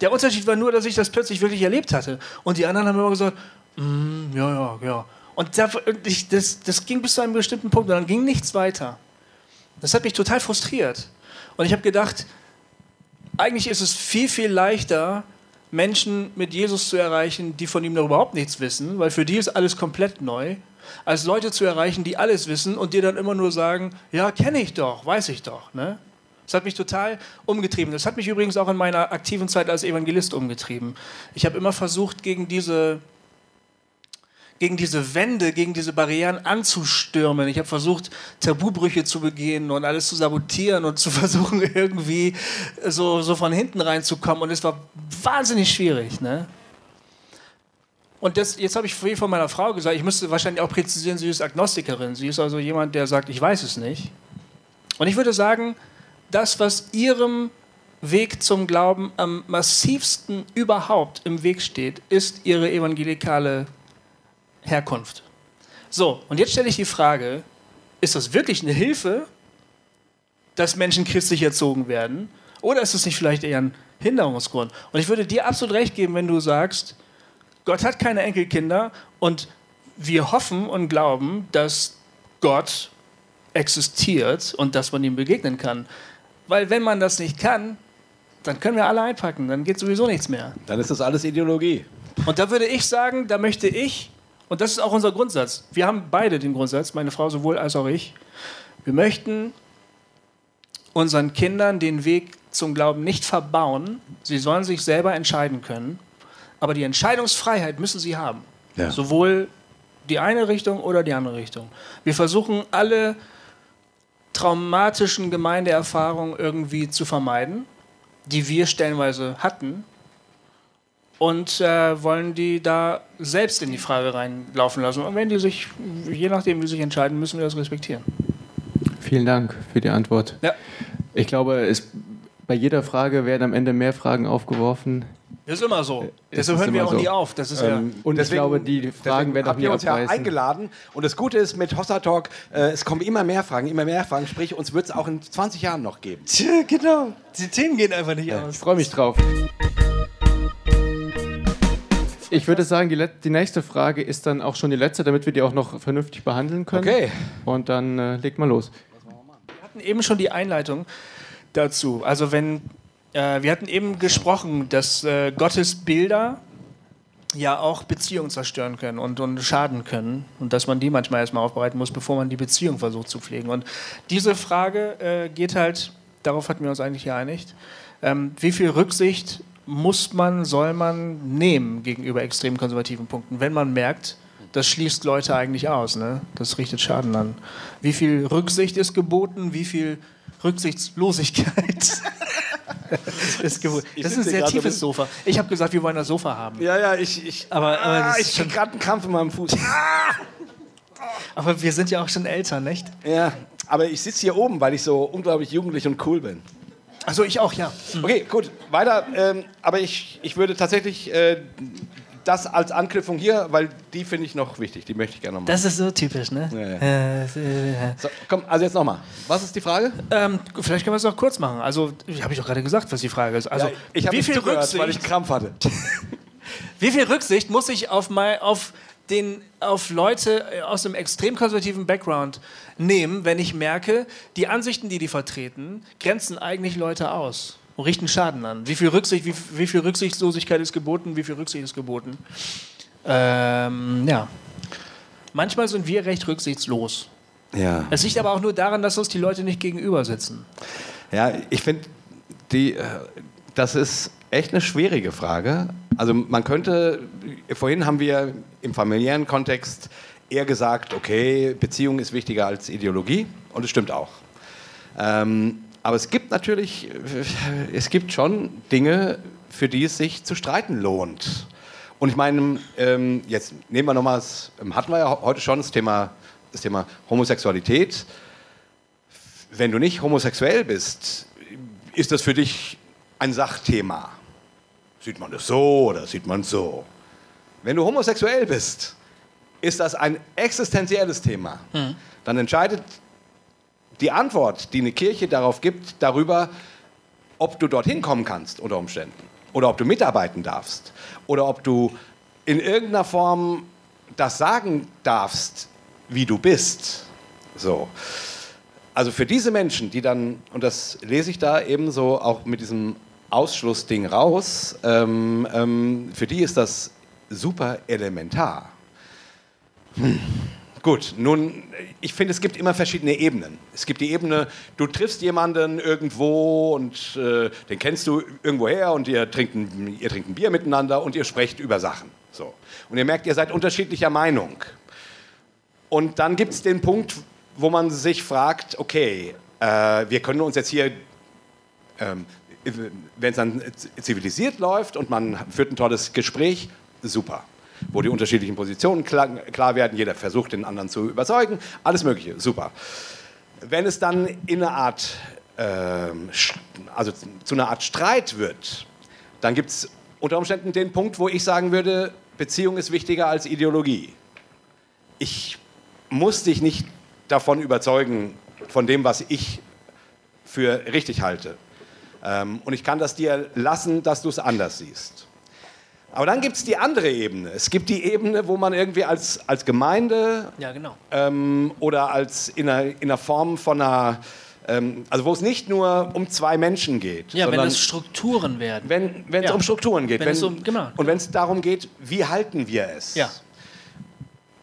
Der Unterschied war nur, dass ich das plötzlich wirklich erlebt hatte. Und die anderen haben immer gesagt, mm, ja, ja, ja. Und da, ich, das, das ging bis zu einem bestimmten Punkt und dann ging nichts weiter. Das hat mich total frustriert. Und ich habe gedacht, eigentlich ist es viel, viel leichter, Menschen mit Jesus zu erreichen, die von ihm noch überhaupt nichts wissen, weil für die ist alles komplett neu, als Leute zu erreichen, die alles wissen und dir dann immer nur sagen, ja, kenne ich doch, weiß ich doch. Ne? Das hat mich total umgetrieben. Das hat mich übrigens auch in meiner aktiven Zeit als Evangelist umgetrieben. Ich habe immer versucht, gegen diese, gegen diese Wände, gegen diese Barrieren anzustürmen. Ich habe versucht, Tabubrüche zu begehen und alles zu sabotieren und zu *laughs* versuchen, irgendwie so, so von hinten reinzukommen. Und es war wahnsinnig schwierig. Ne? Und das, jetzt habe ich vorhin von meiner Frau gesagt, ich müsste wahrscheinlich auch präzisieren, sie ist Agnostikerin. Sie ist also jemand, der sagt, ich weiß es nicht. Und ich würde sagen, das, was ihrem Weg zum Glauben am massivsten überhaupt im Weg steht, ist ihre evangelikale Herkunft. So, und jetzt stelle ich die Frage, ist das wirklich eine Hilfe, dass Menschen christlich erzogen werden? Oder ist es nicht vielleicht eher ein Hinderungsgrund? Und ich würde dir absolut recht geben, wenn du sagst, Gott hat keine Enkelkinder und wir hoffen und glauben, dass Gott existiert und dass man ihm begegnen kann. Weil wenn man das nicht kann, dann können wir alle einpacken, dann geht sowieso nichts mehr. Dann ist das alles Ideologie. Und da würde ich sagen, da möchte ich, und das ist auch unser Grundsatz, wir haben beide den Grundsatz, meine Frau sowohl als auch ich, wir möchten unseren Kindern den Weg zum Glauben nicht verbauen, sie sollen sich selber entscheiden können, aber die Entscheidungsfreiheit müssen sie haben. Ja. Sowohl die eine Richtung oder die andere Richtung. Wir versuchen alle traumatischen Gemeindeerfahrungen irgendwie zu vermeiden, die wir stellenweise hatten, und äh, wollen die da selbst in die Frage reinlaufen lassen. Und wenn die sich, je nachdem, wie sie sich entscheiden, müssen wir das respektieren. Vielen Dank für die Antwort. Ja. Ich glaube, es, bei jeder Frage werden am Ende mehr Fragen aufgeworfen. Das ist immer so. Es Deshalb hören wir auch so. nie auf. Das ist Ähm, Und ich glaube, die Fragen deswegen werden auch habt nie ihr uns ja abreißen. eingeladen. Und das Gute ist mit Hossa Talk, äh, es kommen immer mehr Fragen, immer mehr Fragen. Sprich, uns wird es auch in 20 Jahren noch geben. ja. genau. Die Themen gehen einfach nicht Ich aus. freue mich drauf. Ich würde sagen, die, die nächste Frage ist dann auch schon die letzte, damit wir die auch noch vernünftig behandeln können. Okay. Und dann äh, legt mal los. Wir hatten eben schon die Einleitung dazu. Also wenn äh, wir hatten eben gesprochen, dass äh, Gottes Bilder ja auch Beziehungen zerstören können und, und schaden können und dass man die manchmal erstmal aufbereiten muss, bevor man die Beziehung versucht zu pflegen. Und diese Frage äh, geht halt, darauf hatten wir uns eigentlich geeinigt, ähm, wie viel Rücksicht muss man, soll man nehmen gegenüber extrem konservativen Punkten, wenn man merkt, das schließt Leute eigentlich aus, ne? das richtet Schaden an. Wie viel Rücksicht ist geboten, wie viel Rücksichtslosigkeit *laughs* ist geboten. Das ist ein sehr tiefes Sofa. Ich habe gesagt, wir wollen das Sofa haben. Ja, ja, ich, ich, Aber- aber ah, ich krieg gerade einen Krampf in meinem Fuß. *laughs* Aber wir sind ja auch schon älter, nicht? Ja, aber ich sitze hier oben, weil ich so unglaublich jugendlich und cool bin. Also ich auch, ja. Okay, gut, weiter. Ähm, aber ich, ich würde tatsächlich äh, das als Anknüpfung hier, weil die finde ich noch wichtig. Die möchte ich gerne nochmal. Das ist so typisch, ne? Ja, ja. Äh, So, komm, also jetzt nochmal. Was ist die Frage? ähm, vielleicht können wir es auch kurz machen. Also, habe ich doch gerade gesagt, was die Frage ist. Also, ja, ich habe viel Rücksicht, weil ich einen Krampf hatte. *laughs* wie viel Rücksicht muss ich auf, mein, auf, den, auf Leute äh, aus einem extrem konservativen Background nehmen, wenn ich merke, die Ansichten, die die vertreten, grenzen eigentlich Leute aus und richten Schaden an? Wie viel Rücksicht, wie, wie viel Rücksichtslosigkeit ist geboten, wie viel Rücksicht ist geboten? Ähm, ja. Manchmal sind wir recht rücksichtslos. Ja. Es liegt aber auch nur daran, dass uns die Leute nicht gegenüber sitzen. Ja, ich finde, die, äh, das ist echt eine schwierige Frage. Also man könnte, vorhin haben wir im familiären Kontext eher gesagt, okay, Beziehung ist wichtiger als Ideologie und es stimmt auch. Ähm, aber es gibt natürlich, es gibt schon Dinge, für die es sich zu streiten lohnt. Und ich meine, ähm, jetzt nehmen wir nochmal, hatten wir ja heute schon das Thema, das Thema Homosexualität wenn du nicht homosexuell bist, ist das für dich ein Sachthema. Sieht man das so oder sieht man es so? Wenn du homosexuell bist, ist das ein existenzielles Thema. Dann entscheidet die Antwort, die eine Kirche darauf gibt, darüber, ob du dorthin kommen kannst unter Umständen oder ob du mitarbeiten darfst oder ob du in irgendeiner Form das sagen darfst, wie du bist. So. Also für diese Menschen, die dann, und das lese ich da eben so auch mit diesem Ausschlussding raus, ähm, ähm, für die ist das super elementar. Hm. Gut, nun, ich finde, es gibt immer verschiedene Ebenen. Es gibt die Ebene, du triffst jemanden irgendwo und äh, den kennst du irgendwoher und ihr trinkt, ein, ihr trinkt ein Bier miteinander und ihr sprecht über Sachen. So. Und ihr merkt, ihr seid unterschiedlicher Meinung. Und dann gibt es den Punkt, wo man sich fragt, okay, äh, wir können uns jetzt hier, ähm, wenn es dann zivilisiert läuft und man führt ein tolles Gespräch, super. Wo die unterschiedlichen Positionen klar, klar werden, jeder versucht, den anderen zu überzeugen, alles Mögliche, super. Wenn es dann in eine Art, sch- also zu einer Art Streit wird, dann gibt es unter Umständen den Punkt, wo ich sagen würde, Beziehung ist wichtiger als Ideologie. Ich muss dich nicht davon überzeugen, von dem, was ich für richtig halte. Ähm, und ich kann das dir lassen, dass du es anders siehst. Aber dann gibt es die andere Ebene. Es gibt die Ebene, wo man irgendwie als, als Gemeinde Ja, genau. ähm, oder als in einer, in einer Form von einer, ähm, also wo es nicht nur um zwei Menschen geht, Ja, wenn das Strukturen werden. wenn wenn es Ja. um Strukturen geht, Wenn es um- genau. und wenn es darum geht, wie halten wir es? Ja.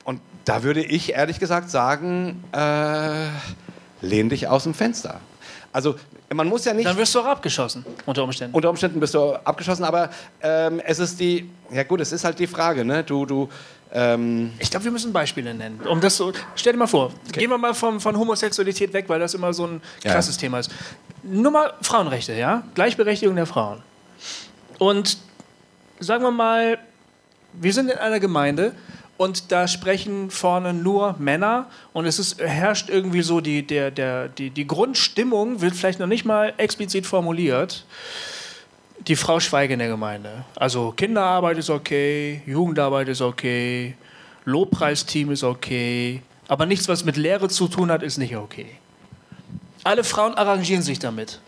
Und da würde ich ehrlich gesagt sagen, äh, lehn dich aus dem Fenster. Also man muss ja nicht Dann wirst du auch abgeschossen, unter Umständen. unter Umständen bist du abgeschossen, aber ähm, es ist die, ja gut, es ist halt die Frage, ne? Du, du, ähm, Ich glaube, wir müssen Beispiele nennen. Um das so, stell dir mal vor, gehen wir mal vom, von Homosexualität weg, weil das immer so ein Ja. krasses Thema ist. Nur mal Frauenrechte, ja? Gleichberechtigung der Frauen. Und sagen wir mal, wir sind in einer Gemeinde und da sprechen vorne nur Männer und es ist, herrscht irgendwie so die, der, der, die, die Grundstimmung, wird vielleicht noch nicht mal explizit formuliert. Die Frau schweige in der Gemeinde. Also Kinderarbeit ist okay, Jugendarbeit ist okay, Lobpreisteam ist okay, aber nichts, was mit Lehre zu tun hat, ist nicht okay. Alle Frauen arrangieren sich damit.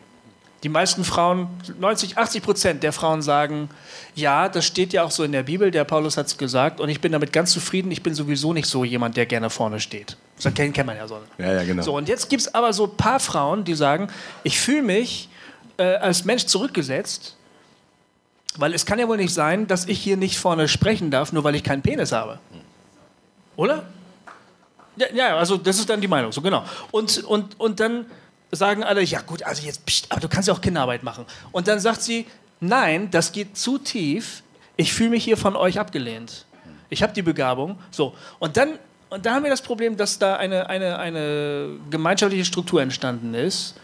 Die meisten Frauen, 90, 80 Prozent der Frauen sagen, ja, das steht ja auch so in der Bibel, der Paulus hat es gesagt und ich bin damit ganz zufrieden, ich bin sowieso nicht so jemand, der gerne vorne steht. Das kennt, kennt man ja so. Ja, ja, genau. So, und jetzt gibt es aber so ein paar Frauen, die sagen, ich fühle mich äh, als Mensch zurückgesetzt, weil es kann ja wohl nicht sein, dass ich hier nicht vorne sprechen darf, nur weil ich keinen Penis habe. Oder? Ja, ja, also das ist dann die Meinung, so genau. Und, und, und dann sagen alle, ja gut, also jetzt, pst, aber du kannst ja auch Kinderarbeit machen. Und dann sagt sie, nein, das geht zu tief, ich fühle mich hier von euch abgelehnt. Ich habe die Begabung. So, und dann, und da haben wir das Problem, dass da eine, eine, eine gemeinschaftliche Struktur entstanden ist,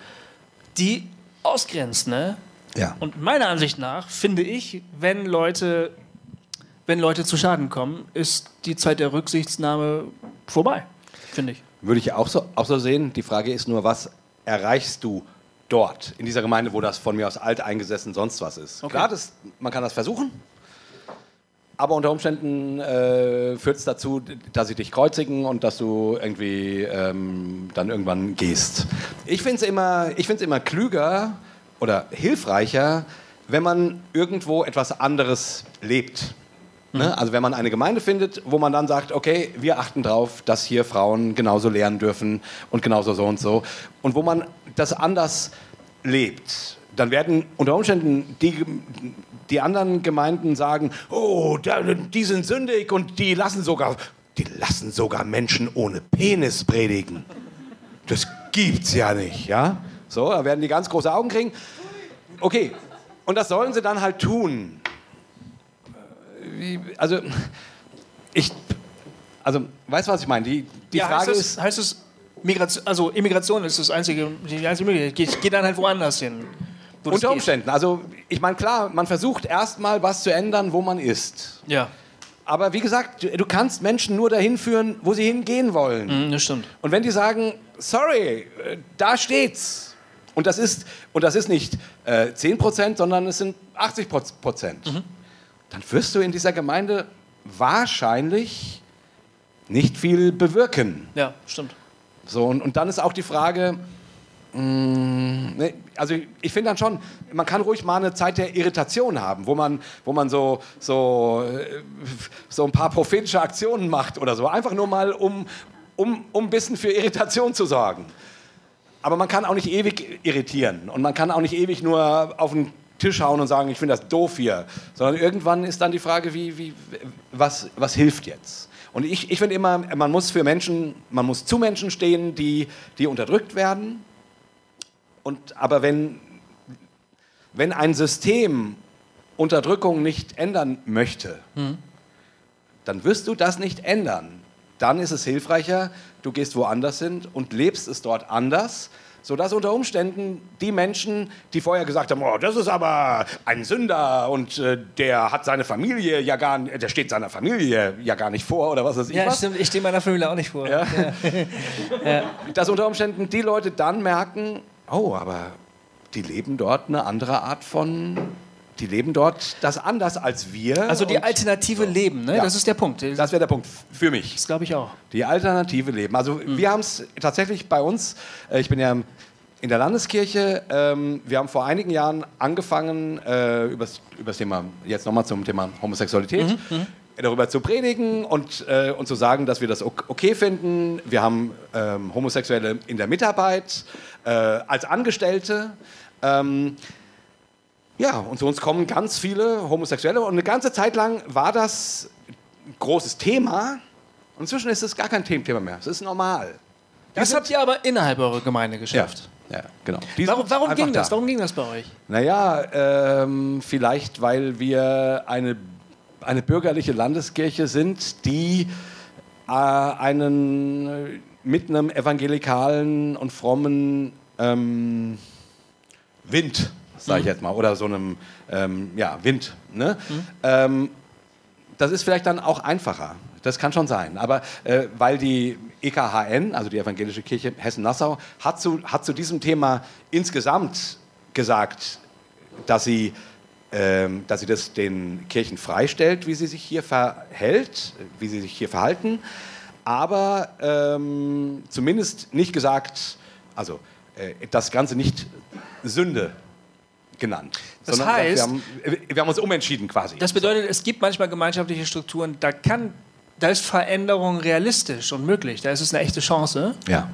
die ausgrenzt, ne? Ja. Und meiner Ansicht nach finde ich, wenn Leute, wenn Leute zu Schaden kommen, ist die Zeit der Rücksichtsnahme vorbei, finde ich. Würde ich auch so, auch so sehen. Die Frage ist nur, was erreichst du dort, in dieser Gemeinde, wo das von mir aus alt eingesessen sonst was ist? Okay. Klar, das, man kann das versuchen, aber unter Umständen äh, führt es dazu, dass sie dich kreuzigen und dass du irgendwie ähm, dann irgendwann gehst. Ich finde es immer, ich find's immer klüger oder hilfreicher, wenn man irgendwo etwas anderes lebt. Ne? Also wenn man eine Gemeinde findet, wo man dann sagt, okay, wir achten darauf, dass hier Frauen genauso lernen dürfen und genauso so und so. Und wo man das anders lebt, dann werden unter Umständen die, die anderen Gemeinden sagen, oh, die sind sündig und die lassen sogar, die lassen sogar Menschen ohne Penis predigen. Das gibt's ja nicht, ja? So, da werden die ganz große Augen kriegen. Okay, und das sollen sie dann halt tun also ich, also weißt du, was ich meine? Die, die ja, Frage heißt ist, es, heißt es Migration, also Immigration ist das einzige, die einzige Möglichkeit. Geh, geh dann halt woanders hin. wo unter geht. Umständen, also ich meine, klar, man versucht erstmal was zu ändern, wo man ist. Ja, Aber wie gesagt, du, du kannst Menschen nur dahin führen, wo sie hingehen wollen. mhm, das stimmt. Und wenn die sagen, sorry, äh, da steht's. Und das ist, und das ist nicht äh, 10%, sondern es sind 80 Prozent. Dann wirst du in dieser Gemeinde wahrscheinlich nicht viel bewirken. Ja, stimmt. So, und, und dann ist auch die Frage, mh, ne, also ich finde dann schon, man kann ruhig mal eine Zeit der Irritation haben, wo man, wo man so, so, äh, so ein paar prophetische Aktionen macht oder so. Einfach nur mal, um, um, um ein bisschen für Irritation zu sorgen. Aber man kann auch nicht ewig irritieren und man kann auch nicht ewig nur auf den Tisch hauen und sagen, ich finde das doof hier. Sondern irgendwann ist dann die Frage, wie, wie, was, was hilft jetzt? Und ich, ich finde immer, man muss für Menschen, man muss zu Menschen stehen, die, die unterdrückt werden. Und, aber wenn, wenn ein System Unterdrückung nicht ändern möchte, dann wirst du das nicht ändern. Dann ist es hilfreicher, du gehst woanders hin und lebst es dort anders, sodass unter Umständen die Menschen, die vorher gesagt haben, oh, das ist aber ein Sünder und äh, der hat seine Familie ja gar der steht seiner Familie ja gar nicht vor oder was weiß ich Ja, was, stimmt. Ich stehe meiner Familie auch nicht vor. Ja. *laughs* dass unter Umständen die Leute dann merken, oh, aber die leben dort eine andere Art von, die leben dort das anders als wir. Also die alternative Leben, ne? Ja. das ist der Punkt. Das, Das wäre der Punkt für mich. glaube ich auch. Die alternative Leben. Also wir haben es tatsächlich bei uns, äh, ich bin ja in der Landeskirche, ähm, wir haben vor einigen Jahren angefangen, äh, über das Thema, jetzt nochmal zum Thema Homosexualität, darüber zu predigen und, äh, und zu sagen, dass wir das ok- okay finden. Wir haben ähm, Homosexuelle in der Mitarbeit, äh, als Angestellte. Ähm, ja, und zu uns kommen ganz viele Homosexuelle und eine ganze Zeit lang war das ein großes Thema. Und inzwischen ist es gar kein Thema mehr. Es ist normal. Das habt ihr aber innerhalb eurer Gemeinde geschafft. Ja, genau. Die Warum, warum ging das? da. Warum ging das bei euch? Naja, ähm, vielleicht weil wir eine, eine bürgerliche Landeskirche sind, die äh, einen äh, mit einem evangelikalen und frommen ähm, Wind, sage ich jetzt mal, oder so einem ähm, ja, Wind. Ne? Ähm, das ist vielleicht dann auch einfacher. Das kann schon sein. Aber äh, weil die EKHN, also die Evangelische Kirche Hessen-Nassau, hat zu, hat zu diesem Thema insgesamt gesagt, dass sie, ähm, dass sie das den Kirchen freistellt, wie sie sich hier verhält, wie sie sich hier verhalten. Aber ähm, zumindest nicht gesagt, also äh, das Ganze nicht Sünde genannt. Das sondern heißt- wir, haben, wir haben uns umentschieden quasi. Das bedeutet, es gibt manchmal gemeinschaftliche Strukturen, da kann, da ist Veränderung realistisch und möglich. Da ist es eine echte Chance. ja.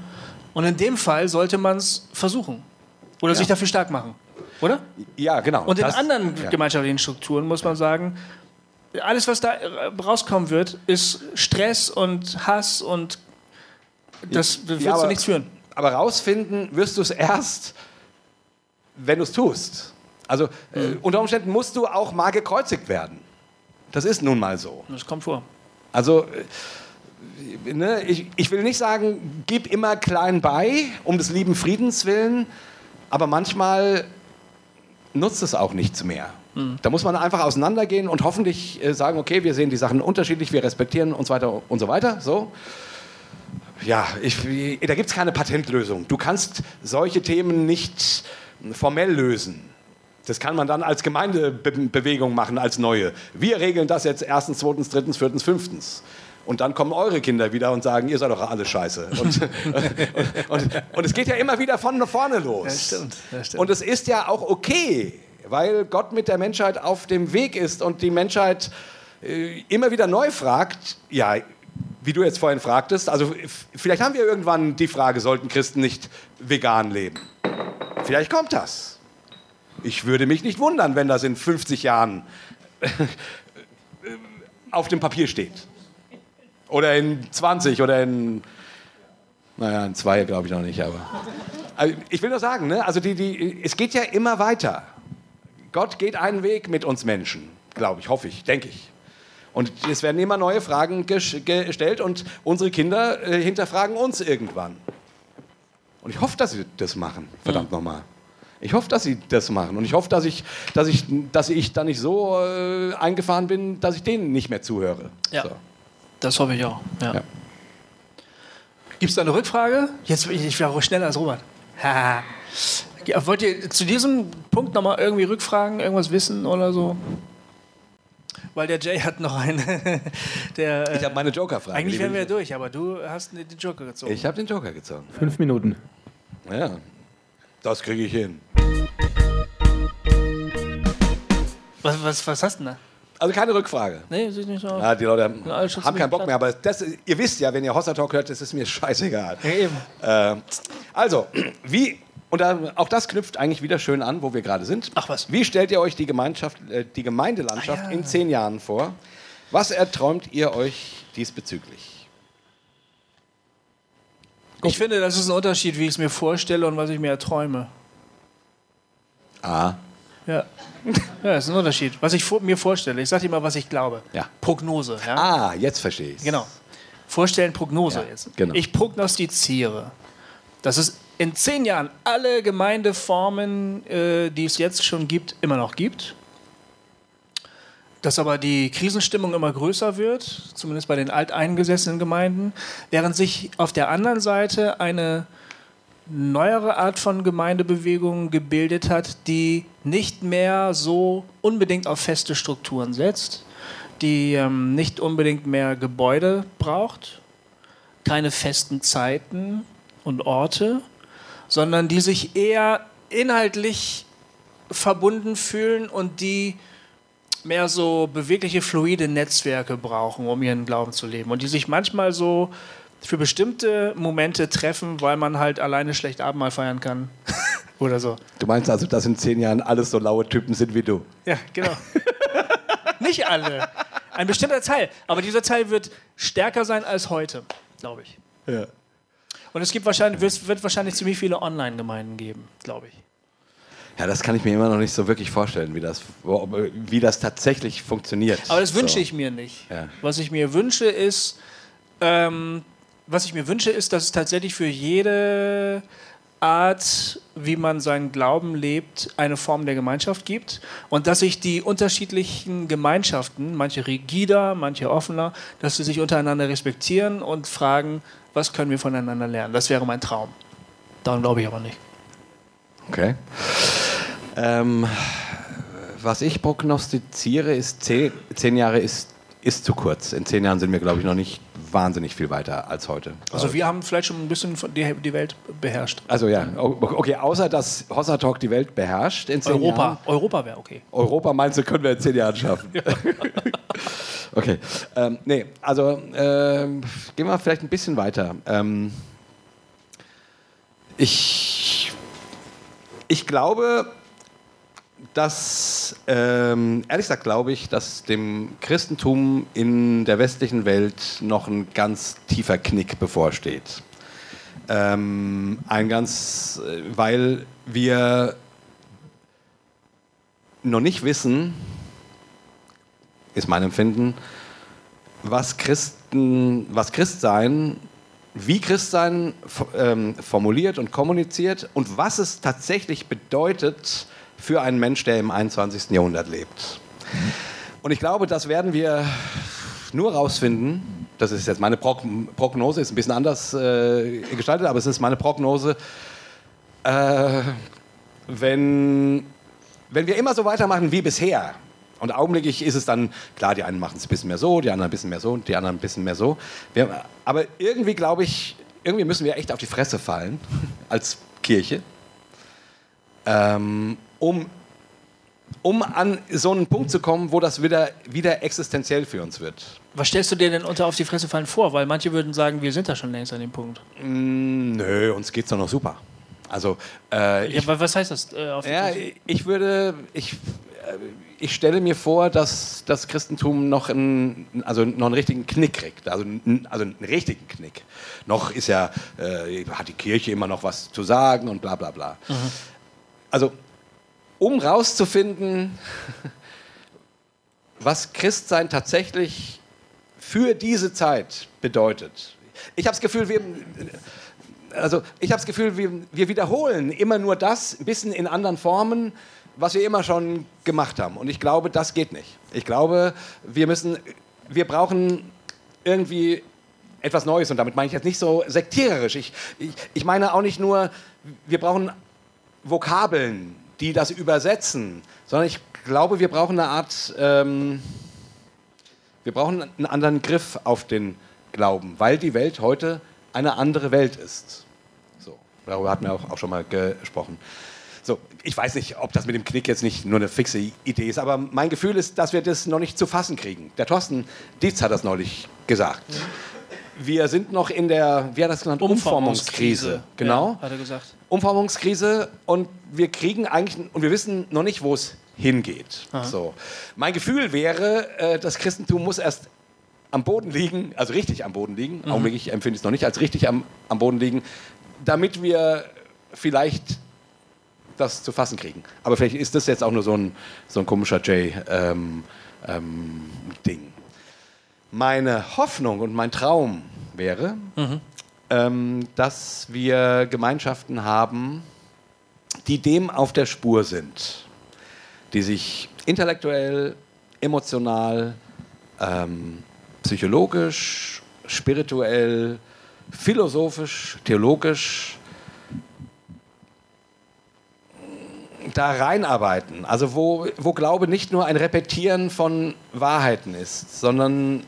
Und in dem Fall sollte man es versuchen. Oder sich dafür stark machen. Oder? ja, genau. Und in Das- anderen ja. gemeinschaftlichen Strukturen muss man sagen, alles, was da äh, rauskommen wird, ist Stress und Hass und das wird Ja, zu aber- nichts führen. Aber rausfinden wirst du es erst, wenn du es tust. Also äh, unter Umständen musst du auch mal gekreuzigt werden. Das ist nun mal so. Das kommt vor. Also äh, ne, ich, ich will nicht sagen, gib immer klein bei, um des lieben Friedens willen, aber manchmal nutzt es auch nichts mehr. Da muss man einfach auseinandergehen und hoffentlich äh, sagen, okay, wir sehen die Sachen unterschiedlich, wir respektieren uns weiter und so weiter. So. Ja, ich, da gibt es keine Patentlösung. Du kannst solche Themen nicht formell lösen. Das kann man dann als Gemeindebewegung machen, als neue. Wir regeln das jetzt erstens, zweitens, drittens, viertens, fünftens. Und dann kommen eure Kinder wieder und sagen, ihr seid doch alle scheiße. Und, *laughs* und, und, und es geht ja immer wieder von vorne los. Das stimmt, das stimmt. Und es ist ja auch okay, weil Gott mit der Menschheit auf dem Weg ist und die Menschheit äh, immer wieder neu fragt, ja, wie du jetzt vorhin fragtest, also vielleicht haben wir irgendwann die Frage, sollten Christen nicht vegan leben? Vielleicht kommt das. Ich würde mich nicht wundern, wenn das in 50 Jahren auf dem Papier steht. Oder in 20 oder in, naja, in zwei glaube ich noch nicht, aber. Also ich will nur sagen, ne? also die, die, es geht ja immer weiter. Gott geht einen Weg mit uns Menschen, glaube ich, hoffe ich, denke ich. Und es werden immer neue Fragen ges- gestellt und unsere Kinder äh, hinterfragen uns irgendwann. Und ich hoffe, dass sie das machen, verdammt nochmal. Ich hoffe, dass sie das machen. Und ich hoffe, dass ich, dass ich, dass ich da nicht so äh, eingefahren bin, dass ich denen nicht mehr zuhöre. Ja. So. Das hoffe ich auch. Ja. Ja. Gibt es da eine Rückfrage? Jetzt ich, ich wäre schneller als Robert. *laughs* Ja, Wollt ihr zu diesem Punkt nochmal irgendwie rückfragen, irgendwas wissen oder so? Weil der Jay hat noch eine. *laughs* der, äh, Ich habe meine Joker-Frage. eigentlich wären wir ich- durch, aber du hast den Joker gezogen. Ich habe den Joker gezogen. Fünf Minuten. Ja, das kriege ich hin. Was, was, was hast du denn da? Also keine Rückfrage. Nee, sieht nicht so aus. Ja, die Leute haben, haben keinen Bock mehr, aber das, ihr wisst ja, wenn ihr Hossa Talk hört, das ist mir *laughs* scheißegal. Ja, eben. Äh, also, *clears throat* wie, und auch das knüpft eigentlich wieder schön an, wo wir gerade sind. Ach was. Wie stellt ihr euch die, Gemeinschaft, äh, die Gemeindelandschaft Ah, ja. in zehn Jahren vor? Was erträumt ihr euch diesbezüglich? Ich finde, das ist ein Unterschied, wie ich es mir vorstelle und was ich mir erträume. Ah, Ja. *laughs* ja, das ist ein Unterschied. Was ich vor, mir vorstelle. Ich sage dir mal, was ich glaube. Ja. Prognose. Ja? ah jetzt verstehe ich Genau. Vorstellen, Prognose Ja, jetzt. genau. Ich prognostiziere, dass es in zehn Jahren alle Gemeindeformen, äh, die es jetzt schon gibt, immer noch gibt. Dass aber die Krisenstimmung immer größer wird, zumindest bei den alteingesessenen Gemeinden, während sich auf der anderen Seite eine neuere Art von Gemeindebewegung gebildet hat, die nicht mehr so unbedingt auf feste Strukturen setzt, die ähm, nicht unbedingt mehr Gebäude braucht, keine festen Zeiten und Orte, sondern die sich eher inhaltlich verbunden fühlen und die mehr so bewegliche, fluide Netzwerke brauchen, um ihren Glauben zu leben. Und die sich manchmal so für bestimmte Momente treffen, weil man halt alleine schlecht Abendmahl feiern kann. *laughs* Oder so. Du meinst also, dass in zehn Jahren alles so laue Typen sind wie du? Ja, genau. *laughs* Nicht alle. Ein bestimmter Teil. Aber dieser Teil wird stärker sein als heute, glaube ich. Ja. Und es gibt wahrscheinlich, wird, wird wahrscheinlich ziemlich viele Online-Gemeinden geben, glaube ich. Ja, das kann ich mir immer noch nicht so wirklich vorstellen, wie das, wie das tatsächlich funktioniert. Aber das wünsche So. ich mir nicht. Ja. Was ich mir wünsche ist, ähm, was ich mir wünsche ist, dass es tatsächlich für jede Art, wie man seinen Glauben lebt, eine Form der Gemeinschaft gibt und dass sich die unterschiedlichen Gemeinschaften, manche rigider, manche offener, dass sie sich untereinander respektieren und fragen, was können wir voneinander lernen. Das wäre mein Traum. Daran glaube ich aber nicht. Okay. Ähm, was ich prognostiziere, ist zehn, zehn Jahre ist, ist zu kurz. In zehn Jahren sind wir, glaube ich, noch nicht wahnsinnig viel weiter als heute. Also wir haben vielleicht schon ein bisschen die, die Welt beherrscht. Also ja, okay, außer dass Hossa Talk die Welt beherrscht in zehn Europa, Jahren. Europa wäre okay. Europa meinst du, können wir in zehn Jahren schaffen? *laughs* okay. Ähm, nee, also ähm, gehen wir vielleicht ein bisschen weiter. Ähm, ich, ich glaube, dass, ähm, ehrlich gesagt, glaube ich, dass dem Christentum in der westlichen Welt noch ein ganz tiefer Knick bevorsteht. Ähm, ein ganz, äh, weil wir noch nicht wissen, ist mein Empfinden, was Christen, was Christsein, wie Christsein ähm, formuliert und kommuniziert und was es tatsächlich bedeutet für einen Mensch, der im 21. Jahrhundert lebt. Und ich glaube, das werden wir nur rausfinden. Das ist jetzt meine Prog Prognose, ist ein bisschen anders äh, gestaltet, aber es ist meine Prognose. Äh, wenn, wenn wir immer so weitermachen wie bisher, und augenblicklich ist es dann, klar, die einen machen es ein bisschen mehr so, die anderen ein bisschen mehr so und die anderen ein bisschen mehr so. Wir, aber irgendwie glaube ich, irgendwie müssen wir echt auf die Fresse fallen als Kirche, ähm, um, um an so einen Punkt zu kommen, wo das wieder, wieder existenziell für uns wird. Was stellst du dir denn unter auf die Fresse fallen vor? Weil manche würden sagen, wir sind da schon längst an dem Punkt. Mm, Nö, uns geht es doch noch super. Also, äh, Ja, ich, aber was heißt das? Äh, auf die ja, Fresse? ich würde, ich, äh, ich stelle mir vor, dass das Christentum noch einen, also noch einen richtigen Knick kriegt. Also, n- also einen richtigen Knick. Noch ist ja, äh, hat die Kirche immer noch was zu sagen und bla bla bla. Also, um rauszufinden, was Christsein tatsächlich für diese Zeit bedeutet. Ich habe das Gefühl, wir, also ich habe das Gefühl, wir, wir wiederholen immer nur das, ein bisschen in anderen Formen, was wir immer schon gemacht haben. Und ich glaube, das geht nicht. Ich glaube, wir müssen, wir brauchen irgendwie etwas Neues. Und damit meine ich jetzt nicht so sektiererisch. Ich, ich, ich meine auch nicht nur, wir brauchen Vokabeln, die das übersetzen, sondern ich glaube, wir brauchen eine Art, ähm, wir brauchen einen anderen Griff auf den Glauben, weil die Welt heute eine andere Welt ist. So, darüber hatten wir auch, auch schon mal gesprochen. So, ich weiß nicht, ob das mit dem Knick jetzt nicht nur eine fixe Idee ist, aber mein Gefühl ist, dass wir das noch nicht zu fassen kriegen. Der Thorsten Dietz hat das neulich gesagt. Wir sind noch in der, wie hat das genannt? Umformungskrise. Genau. Ja, hat er gesagt. Umformungskrise und wir kriegen eigentlich und wir wissen noch nicht, wo es hingeht. So. Mein Gefühl wäre, äh, das Christentum muss erst am Boden liegen, also richtig am Boden liegen, Mhm. augenblicklich empfinde ich es noch nicht als richtig am, am Boden liegen, damit wir vielleicht das zu fassen kriegen. Aber vielleicht ist das jetzt auch nur so ein, so ein komischer J-Ding. Ähm, ähm. Meine Hoffnung und mein Traum wäre, ähm, dass wir Gemeinschaften haben, die dem auf der Spur sind, die sich intellektuell, emotional, ähm, psychologisch, spirituell, philosophisch, theologisch da reinarbeiten. Also wo, wo Glaube nicht nur ein Repetieren von Wahrheiten ist, sondern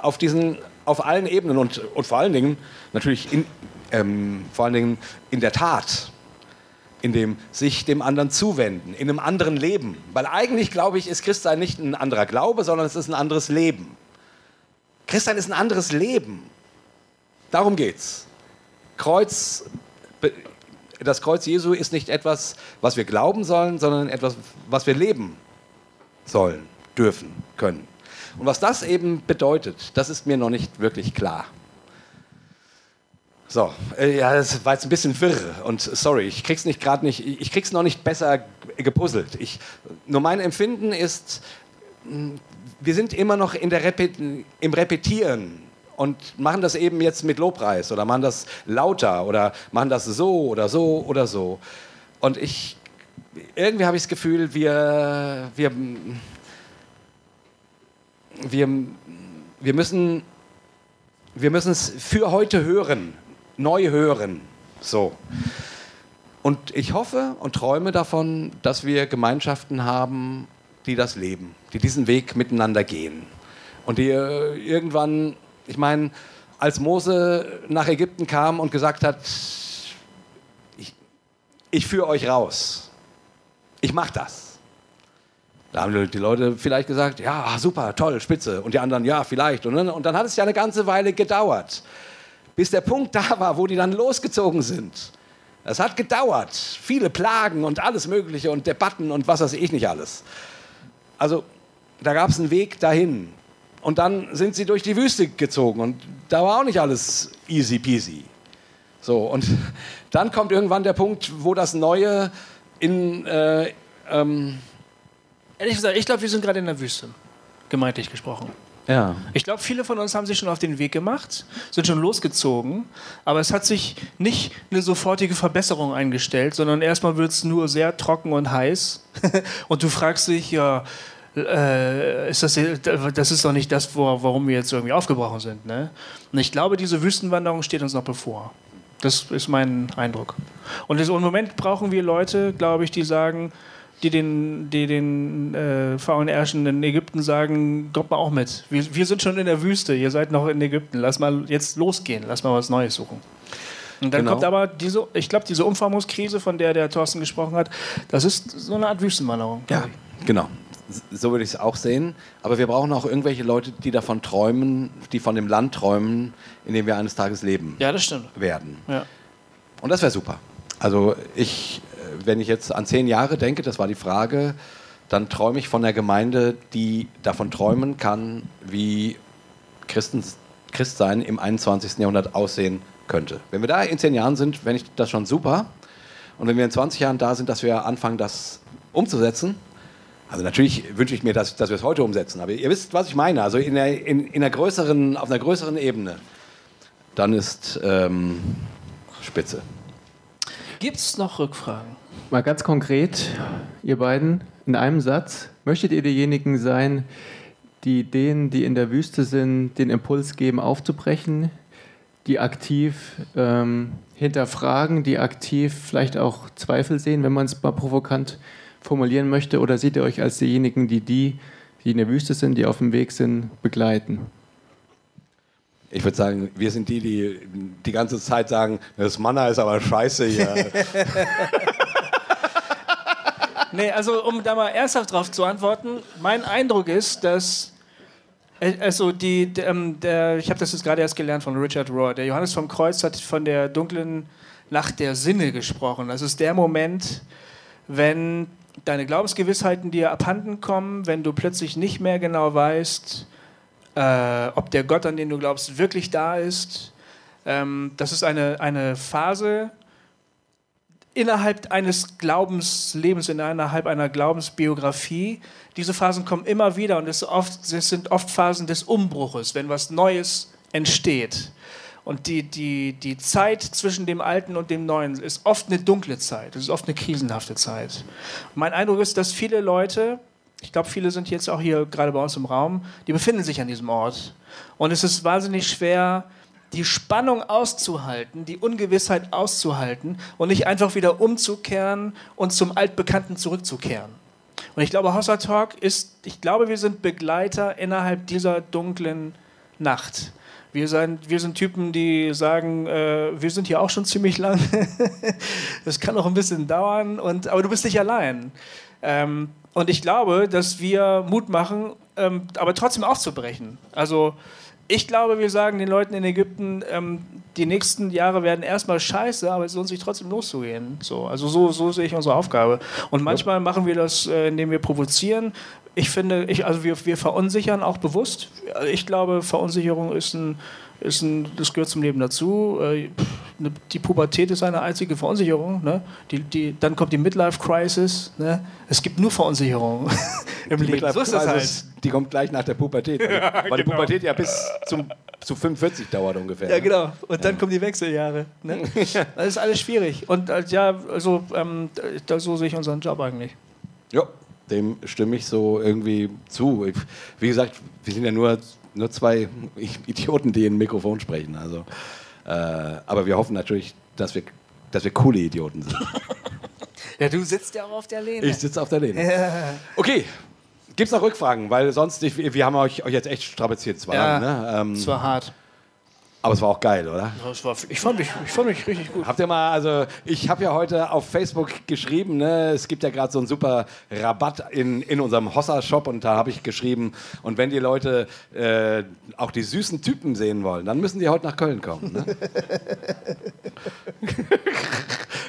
auf diesen, auf allen Ebenen und, und vor allen Dingen natürlich in, ähm, vor allen Dingen in der Tat, in dem sich dem anderen zuwenden, in einem anderen Leben. Weil eigentlich, glaube ich, ist Christsein nicht ein anderer Glaube, sondern es ist ein anderes Leben. Christsein ist ein anderes Leben. Darum geht's. Kreuz, das Kreuz Jesu ist nicht etwas, was wir glauben sollen, sondern etwas, was wir leben sollen, dürfen, können. Und was das eben bedeutet, das ist mir noch nicht wirklich klar. So, äh, ja, das war jetzt ein bisschen wirr und sorry, ich krieg's nicht gerade nicht, ich krieg's noch nicht besser gepuzzelt. Ich, nur mein Empfinden ist, mh, wir sind immer noch in der Repet im Repetieren und machen das eben jetzt mit Lobpreis oder machen das lauter oder machen das so oder so oder so. Und ich, irgendwie habe ich das Gefühl, wir, wir, wir, wir müssen wir müssen es für heute hören, neu hören. So. Und ich hoffe und träume davon, dass wir Gemeinschaften haben, die das leben, die diesen Weg miteinander gehen. Und die äh, irgendwann, ich meine, als Mose nach Ägypten kam und gesagt hat, ich, ich führe euch raus. Ich mache das. Da haben die Leute vielleicht gesagt, ja, super, toll, spitze. Und die anderen, ja, vielleicht. Und dann, und dann hat es ja eine ganze Weile gedauert, bis der Punkt *laughs* da war, wo die dann losgezogen sind. Es hat gedauert. Viele Plagen und alles Mögliche und Debatten und was weiß ich nicht alles. Also, da gab es einen Weg dahin. Und dann sind sie durch die Wüste gezogen und da war auch nicht alles easy peasy. So, und *laughs* dann kommt irgendwann der Punkt, wo das Neue in. Äh, ähm Ehrlich gesagt, ich glaube, wir sind gerade in der Wüste, gemeintlich gesprochen. ja. Ich glaube, viele von uns haben sich schon auf den Weg gemacht, sind schon losgezogen, aber es hat sich nicht eine sofortige Verbesserung eingestellt, sondern erstmal wird es nur sehr trocken und heiß. *laughs* und du fragst dich, ja, äh, ist das, das ist doch nicht das, warum wir jetzt irgendwie aufgebrochen sind. Ne? Und ich glaube, diese Wüstenwanderung steht uns noch bevor. Das ist mein Eindruck. Und im Moment brauchen wir Leute, glaube ich, die sagen, die den, die den äh, VNRschen in Ägypten sagen, kommt mal auch mit. Wir, wir sind schon in der Wüste, ihr seid noch in Ägypten. Lass mal jetzt losgehen, lass mal was Neues suchen. Und dann Genau. kommt aber diese, ich glaube, diese Umformungskrise, von der der Thorsten gesprochen hat, das ist so eine Art Wüstenwanderung. Ja, ich. genau. So würde ich es auch sehen. Aber wir brauchen auch irgendwelche Leute, die davon träumen, die von dem Land träumen, in dem wir eines Tages leben ja, das stimmt. werden. Ja. Und das wäre super. Also ich, wenn ich jetzt an zehn Jahre denke, das war die Frage, dann träume ich von einer Gemeinde, die davon träumen kann, wie Christen, Christsein im 21. Jahrhundert aussehen könnte. Wenn wir da in zehn Jahren sind, fände ich das schon super. Und wenn wir in 20 Jahren da sind, dass wir anfangen, das umzusetzen. Also natürlich wünsche ich mir, dass, dass wir es heute umsetzen. Aber ihr wisst, was ich meine. Also in einer, in, in einer größeren, auf einer größeren Ebene. Dann ist ähm, Spitze. Gibt es noch Rückfragen? Mal ganz konkret, ihr beiden, in einem Satz, möchtet ihr diejenigen sein, die denen, die in der Wüste sind, den Impuls geben, aufzubrechen, die aktiv ähm, hinterfragen, die aktiv vielleicht auch Zweifel sehen, wenn man es mal provokant formulieren möchte? Oder seht ihr euch als diejenigen, die die, die in der Wüste sind, die auf dem Weg sind, begleiten? Ich würde sagen, wir sind die, die die ganze Zeit sagen, das Manna ist aber scheiße hier. *laughs* Nee, also um da mal ernsthaft drauf zu antworten, mein Eindruck ist, dass äh, also die, der, ähm, der, ich habe das jetzt gerade erst gelernt von Richard Rohr. Der Johannes vom Kreuz hat von der dunklen Nacht der Sinne gesprochen. Das ist der Moment, wenn deine Glaubensgewissheiten dir abhanden kommen, wenn du plötzlich nicht mehr genau weißt, äh, ob der Gott, an den du glaubst, wirklich da ist. Ähm, das ist eine, eine Phase, innerhalb eines Glaubenslebens, innerhalb einer Glaubensbiografie. Diese Phasen kommen immer wieder und es, oft, es sind oft Phasen des Umbruches, wenn was Neues entsteht. Und die, die, die Zeit zwischen dem Alten und dem Neuen ist oft eine dunkle Zeit, es ist oft eine krisenhafte Zeit. Mein Eindruck ist, dass viele Leute, ich glaube, viele sind jetzt auch hier gerade bei uns im Raum, die befinden sich an diesem Ort. Und es ist wahnsinnig schwer, die Spannung auszuhalten, die Ungewissheit auszuhalten und nicht einfach wieder umzukehren und zum Altbekannten zurückzukehren. Und ich glaube, Hossa Talk ist, ich glaube, wir sind Begleiter innerhalb dieser dunklen Nacht. Wir sind, wir sind Typen, die sagen, äh, wir sind hier auch schon ziemlich lang. *laughs* das kann noch ein bisschen dauern, und, aber du bist nicht allein. Ähm, und ich glaube, dass wir Mut machen, ähm, aber trotzdem aufzubrechen. Also ich glaube, wir sagen den Leuten in Ägypten, ähm, die nächsten Jahre werden erstmal scheiße, aber es lohnt sich trotzdem loszugehen. So, also so, so sehe ich unsere Aufgabe. Und manchmal machen wir das, äh, indem wir provozieren. Ich finde, ich, also wir, wir verunsichern auch bewusst. Ich glaube, Verunsicherung ist ein, ist ein, das gehört zum Leben dazu. Äh, ne, Die Pubertät ist eine einzige Verunsicherung. Ne? Die, die, dann kommt die Midlife-Crisis. Ne? Es gibt nur Verunsicherung *laughs* im Leben. So ist das halt. Die kommt gleich nach der Pubertät. *laughs* Weil, weil die Pubertät ja bis zum, zu 45 dauert ungefähr. Ja, ne? genau. Und dann kommen die Wechseljahre. Ne? *laughs* Das ist alles schwierig. Und äh, ja, also ähm, da, so sehe ich unseren Job eigentlich. Ja, dem stimme ich so irgendwie zu. Ich, wie gesagt, wir sind ja nur, nur zwei Idioten, die in ein Mikrofon sprechen. Also, äh, aber wir hoffen natürlich, dass wir, dass wir coole Idioten sind. *laughs* Ja, du sitzt ja auch auf der Lehne. Ich sitze auf der Lehne. Okay. Gibt es noch Rückfragen? Weil sonst, ich, wir haben euch, euch jetzt echt strapaziert, zwei. Ja, ne? ähm, war hart. Aber es war auch geil, oder? Das war, ich, fand mich, ich fand mich richtig gut. Habt ihr mal, also ich habe ja heute auf Facebook geschrieben, ne, es gibt ja gerade so einen super Rabatt in, in unserem Hossa-Shop und da habe ich geschrieben, und wenn die Leute äh, auch die süßen Typen sehen wollen, dann müssen die heute nach Köln kommen. Ne? *laughs*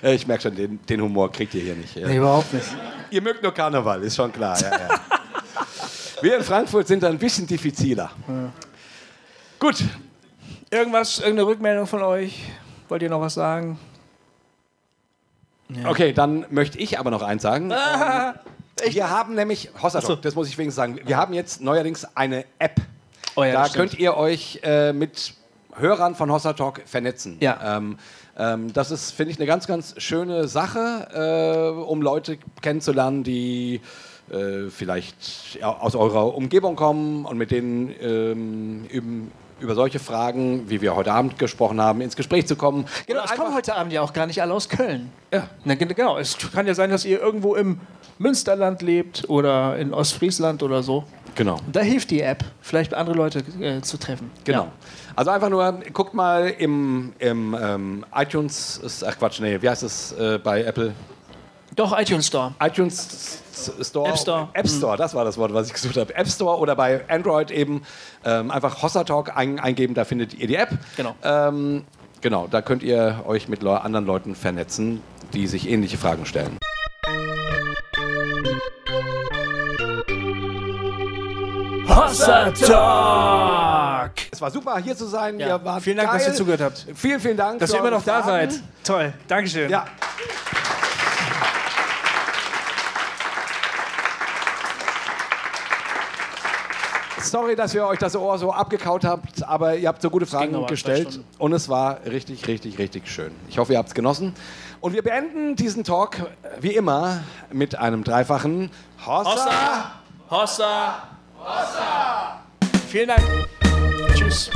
Äh, ich merke schon, den, den Humor kriegt ihr hier nicht. Ja. Nee, überhaupt nicht. Ihr mögt nur Karneval, ist schon klar. Ja, ja. *laughs* Wir in Frankfurt sind ein bisschen diffiziler. Gut, Irgendwas, irgendeine Rückmeldung von euch? Wollt ihr noch was sagen? Okay, dann möchte ich aber noch eins sagen. *laughs* wir haben nämlich, Hossertalk, das muss ich wenigstens sagen, wir haben jetzt neuerdings eine App. Oh ja, da könnt ihr euch äh, mit Hörern von Hossertalk vernetzen. Ja. Ähm, ähm, das ist, finde ich, eine ganz, ganz schöne Sache, äh, um Leute kennenzulernen, die äh, vielleicht ja, aus eurer Umgebung kommen und mit denen ähm, eben über solche Fragen, wie wir heute Abend gesprochen haben, ins Gespräch zu kommen. Genau, Oder es kommen heute Abend ja auch gar nicht alle aus Köln. Ja. Na, gen- genau, es kann ja sein, dass ihr irgendwo im Münsterland lebt oder in Ostfriesland oder so. Genau. Da hilft die App, vielleicht andere Leute äh, zu treffen. Genau. Ja. Also einfach nur, guckt mal im, im ähm, iTunes, ist, ach Quatsch, nee, wie heißt es äh, bei Apple? Doch, iTunes Store. iTunes Store. App Store. App Store, das war das Wort, was ich gesucht habe. App Store oder bei Android eben ähm, einfach Hossa Talk ein, eingeben, da findet ihr die App. Genau. Ähm, genau, da könnt ihr euch mit Leu- anderen Leuten vernetzen, die sich ähnliche Fragen stellen. Hossa Talk. Es war super, hier zu sein. Ja. Ihr wart Vielen Dank, geil. dass ihr zugehört habt. Vielen, vielen Dank. Dass für ihr immer noch da Fragen. seid. Toll, Dankeschön. Ja. Sorry, dass wir euch das Ohr so abgekaut habt, aber ihr habt so gute Fragen gestellt und es war richtig, richtig, richtig schön. Ich hoffe, ihr habt es genossen. Und wir beenden diesen Talk wie immer mit einem dreifachen Hossa. Hossa! Hossa! Vielen Dank. Tschüss.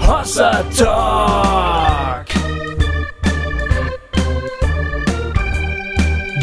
Hossa Talk.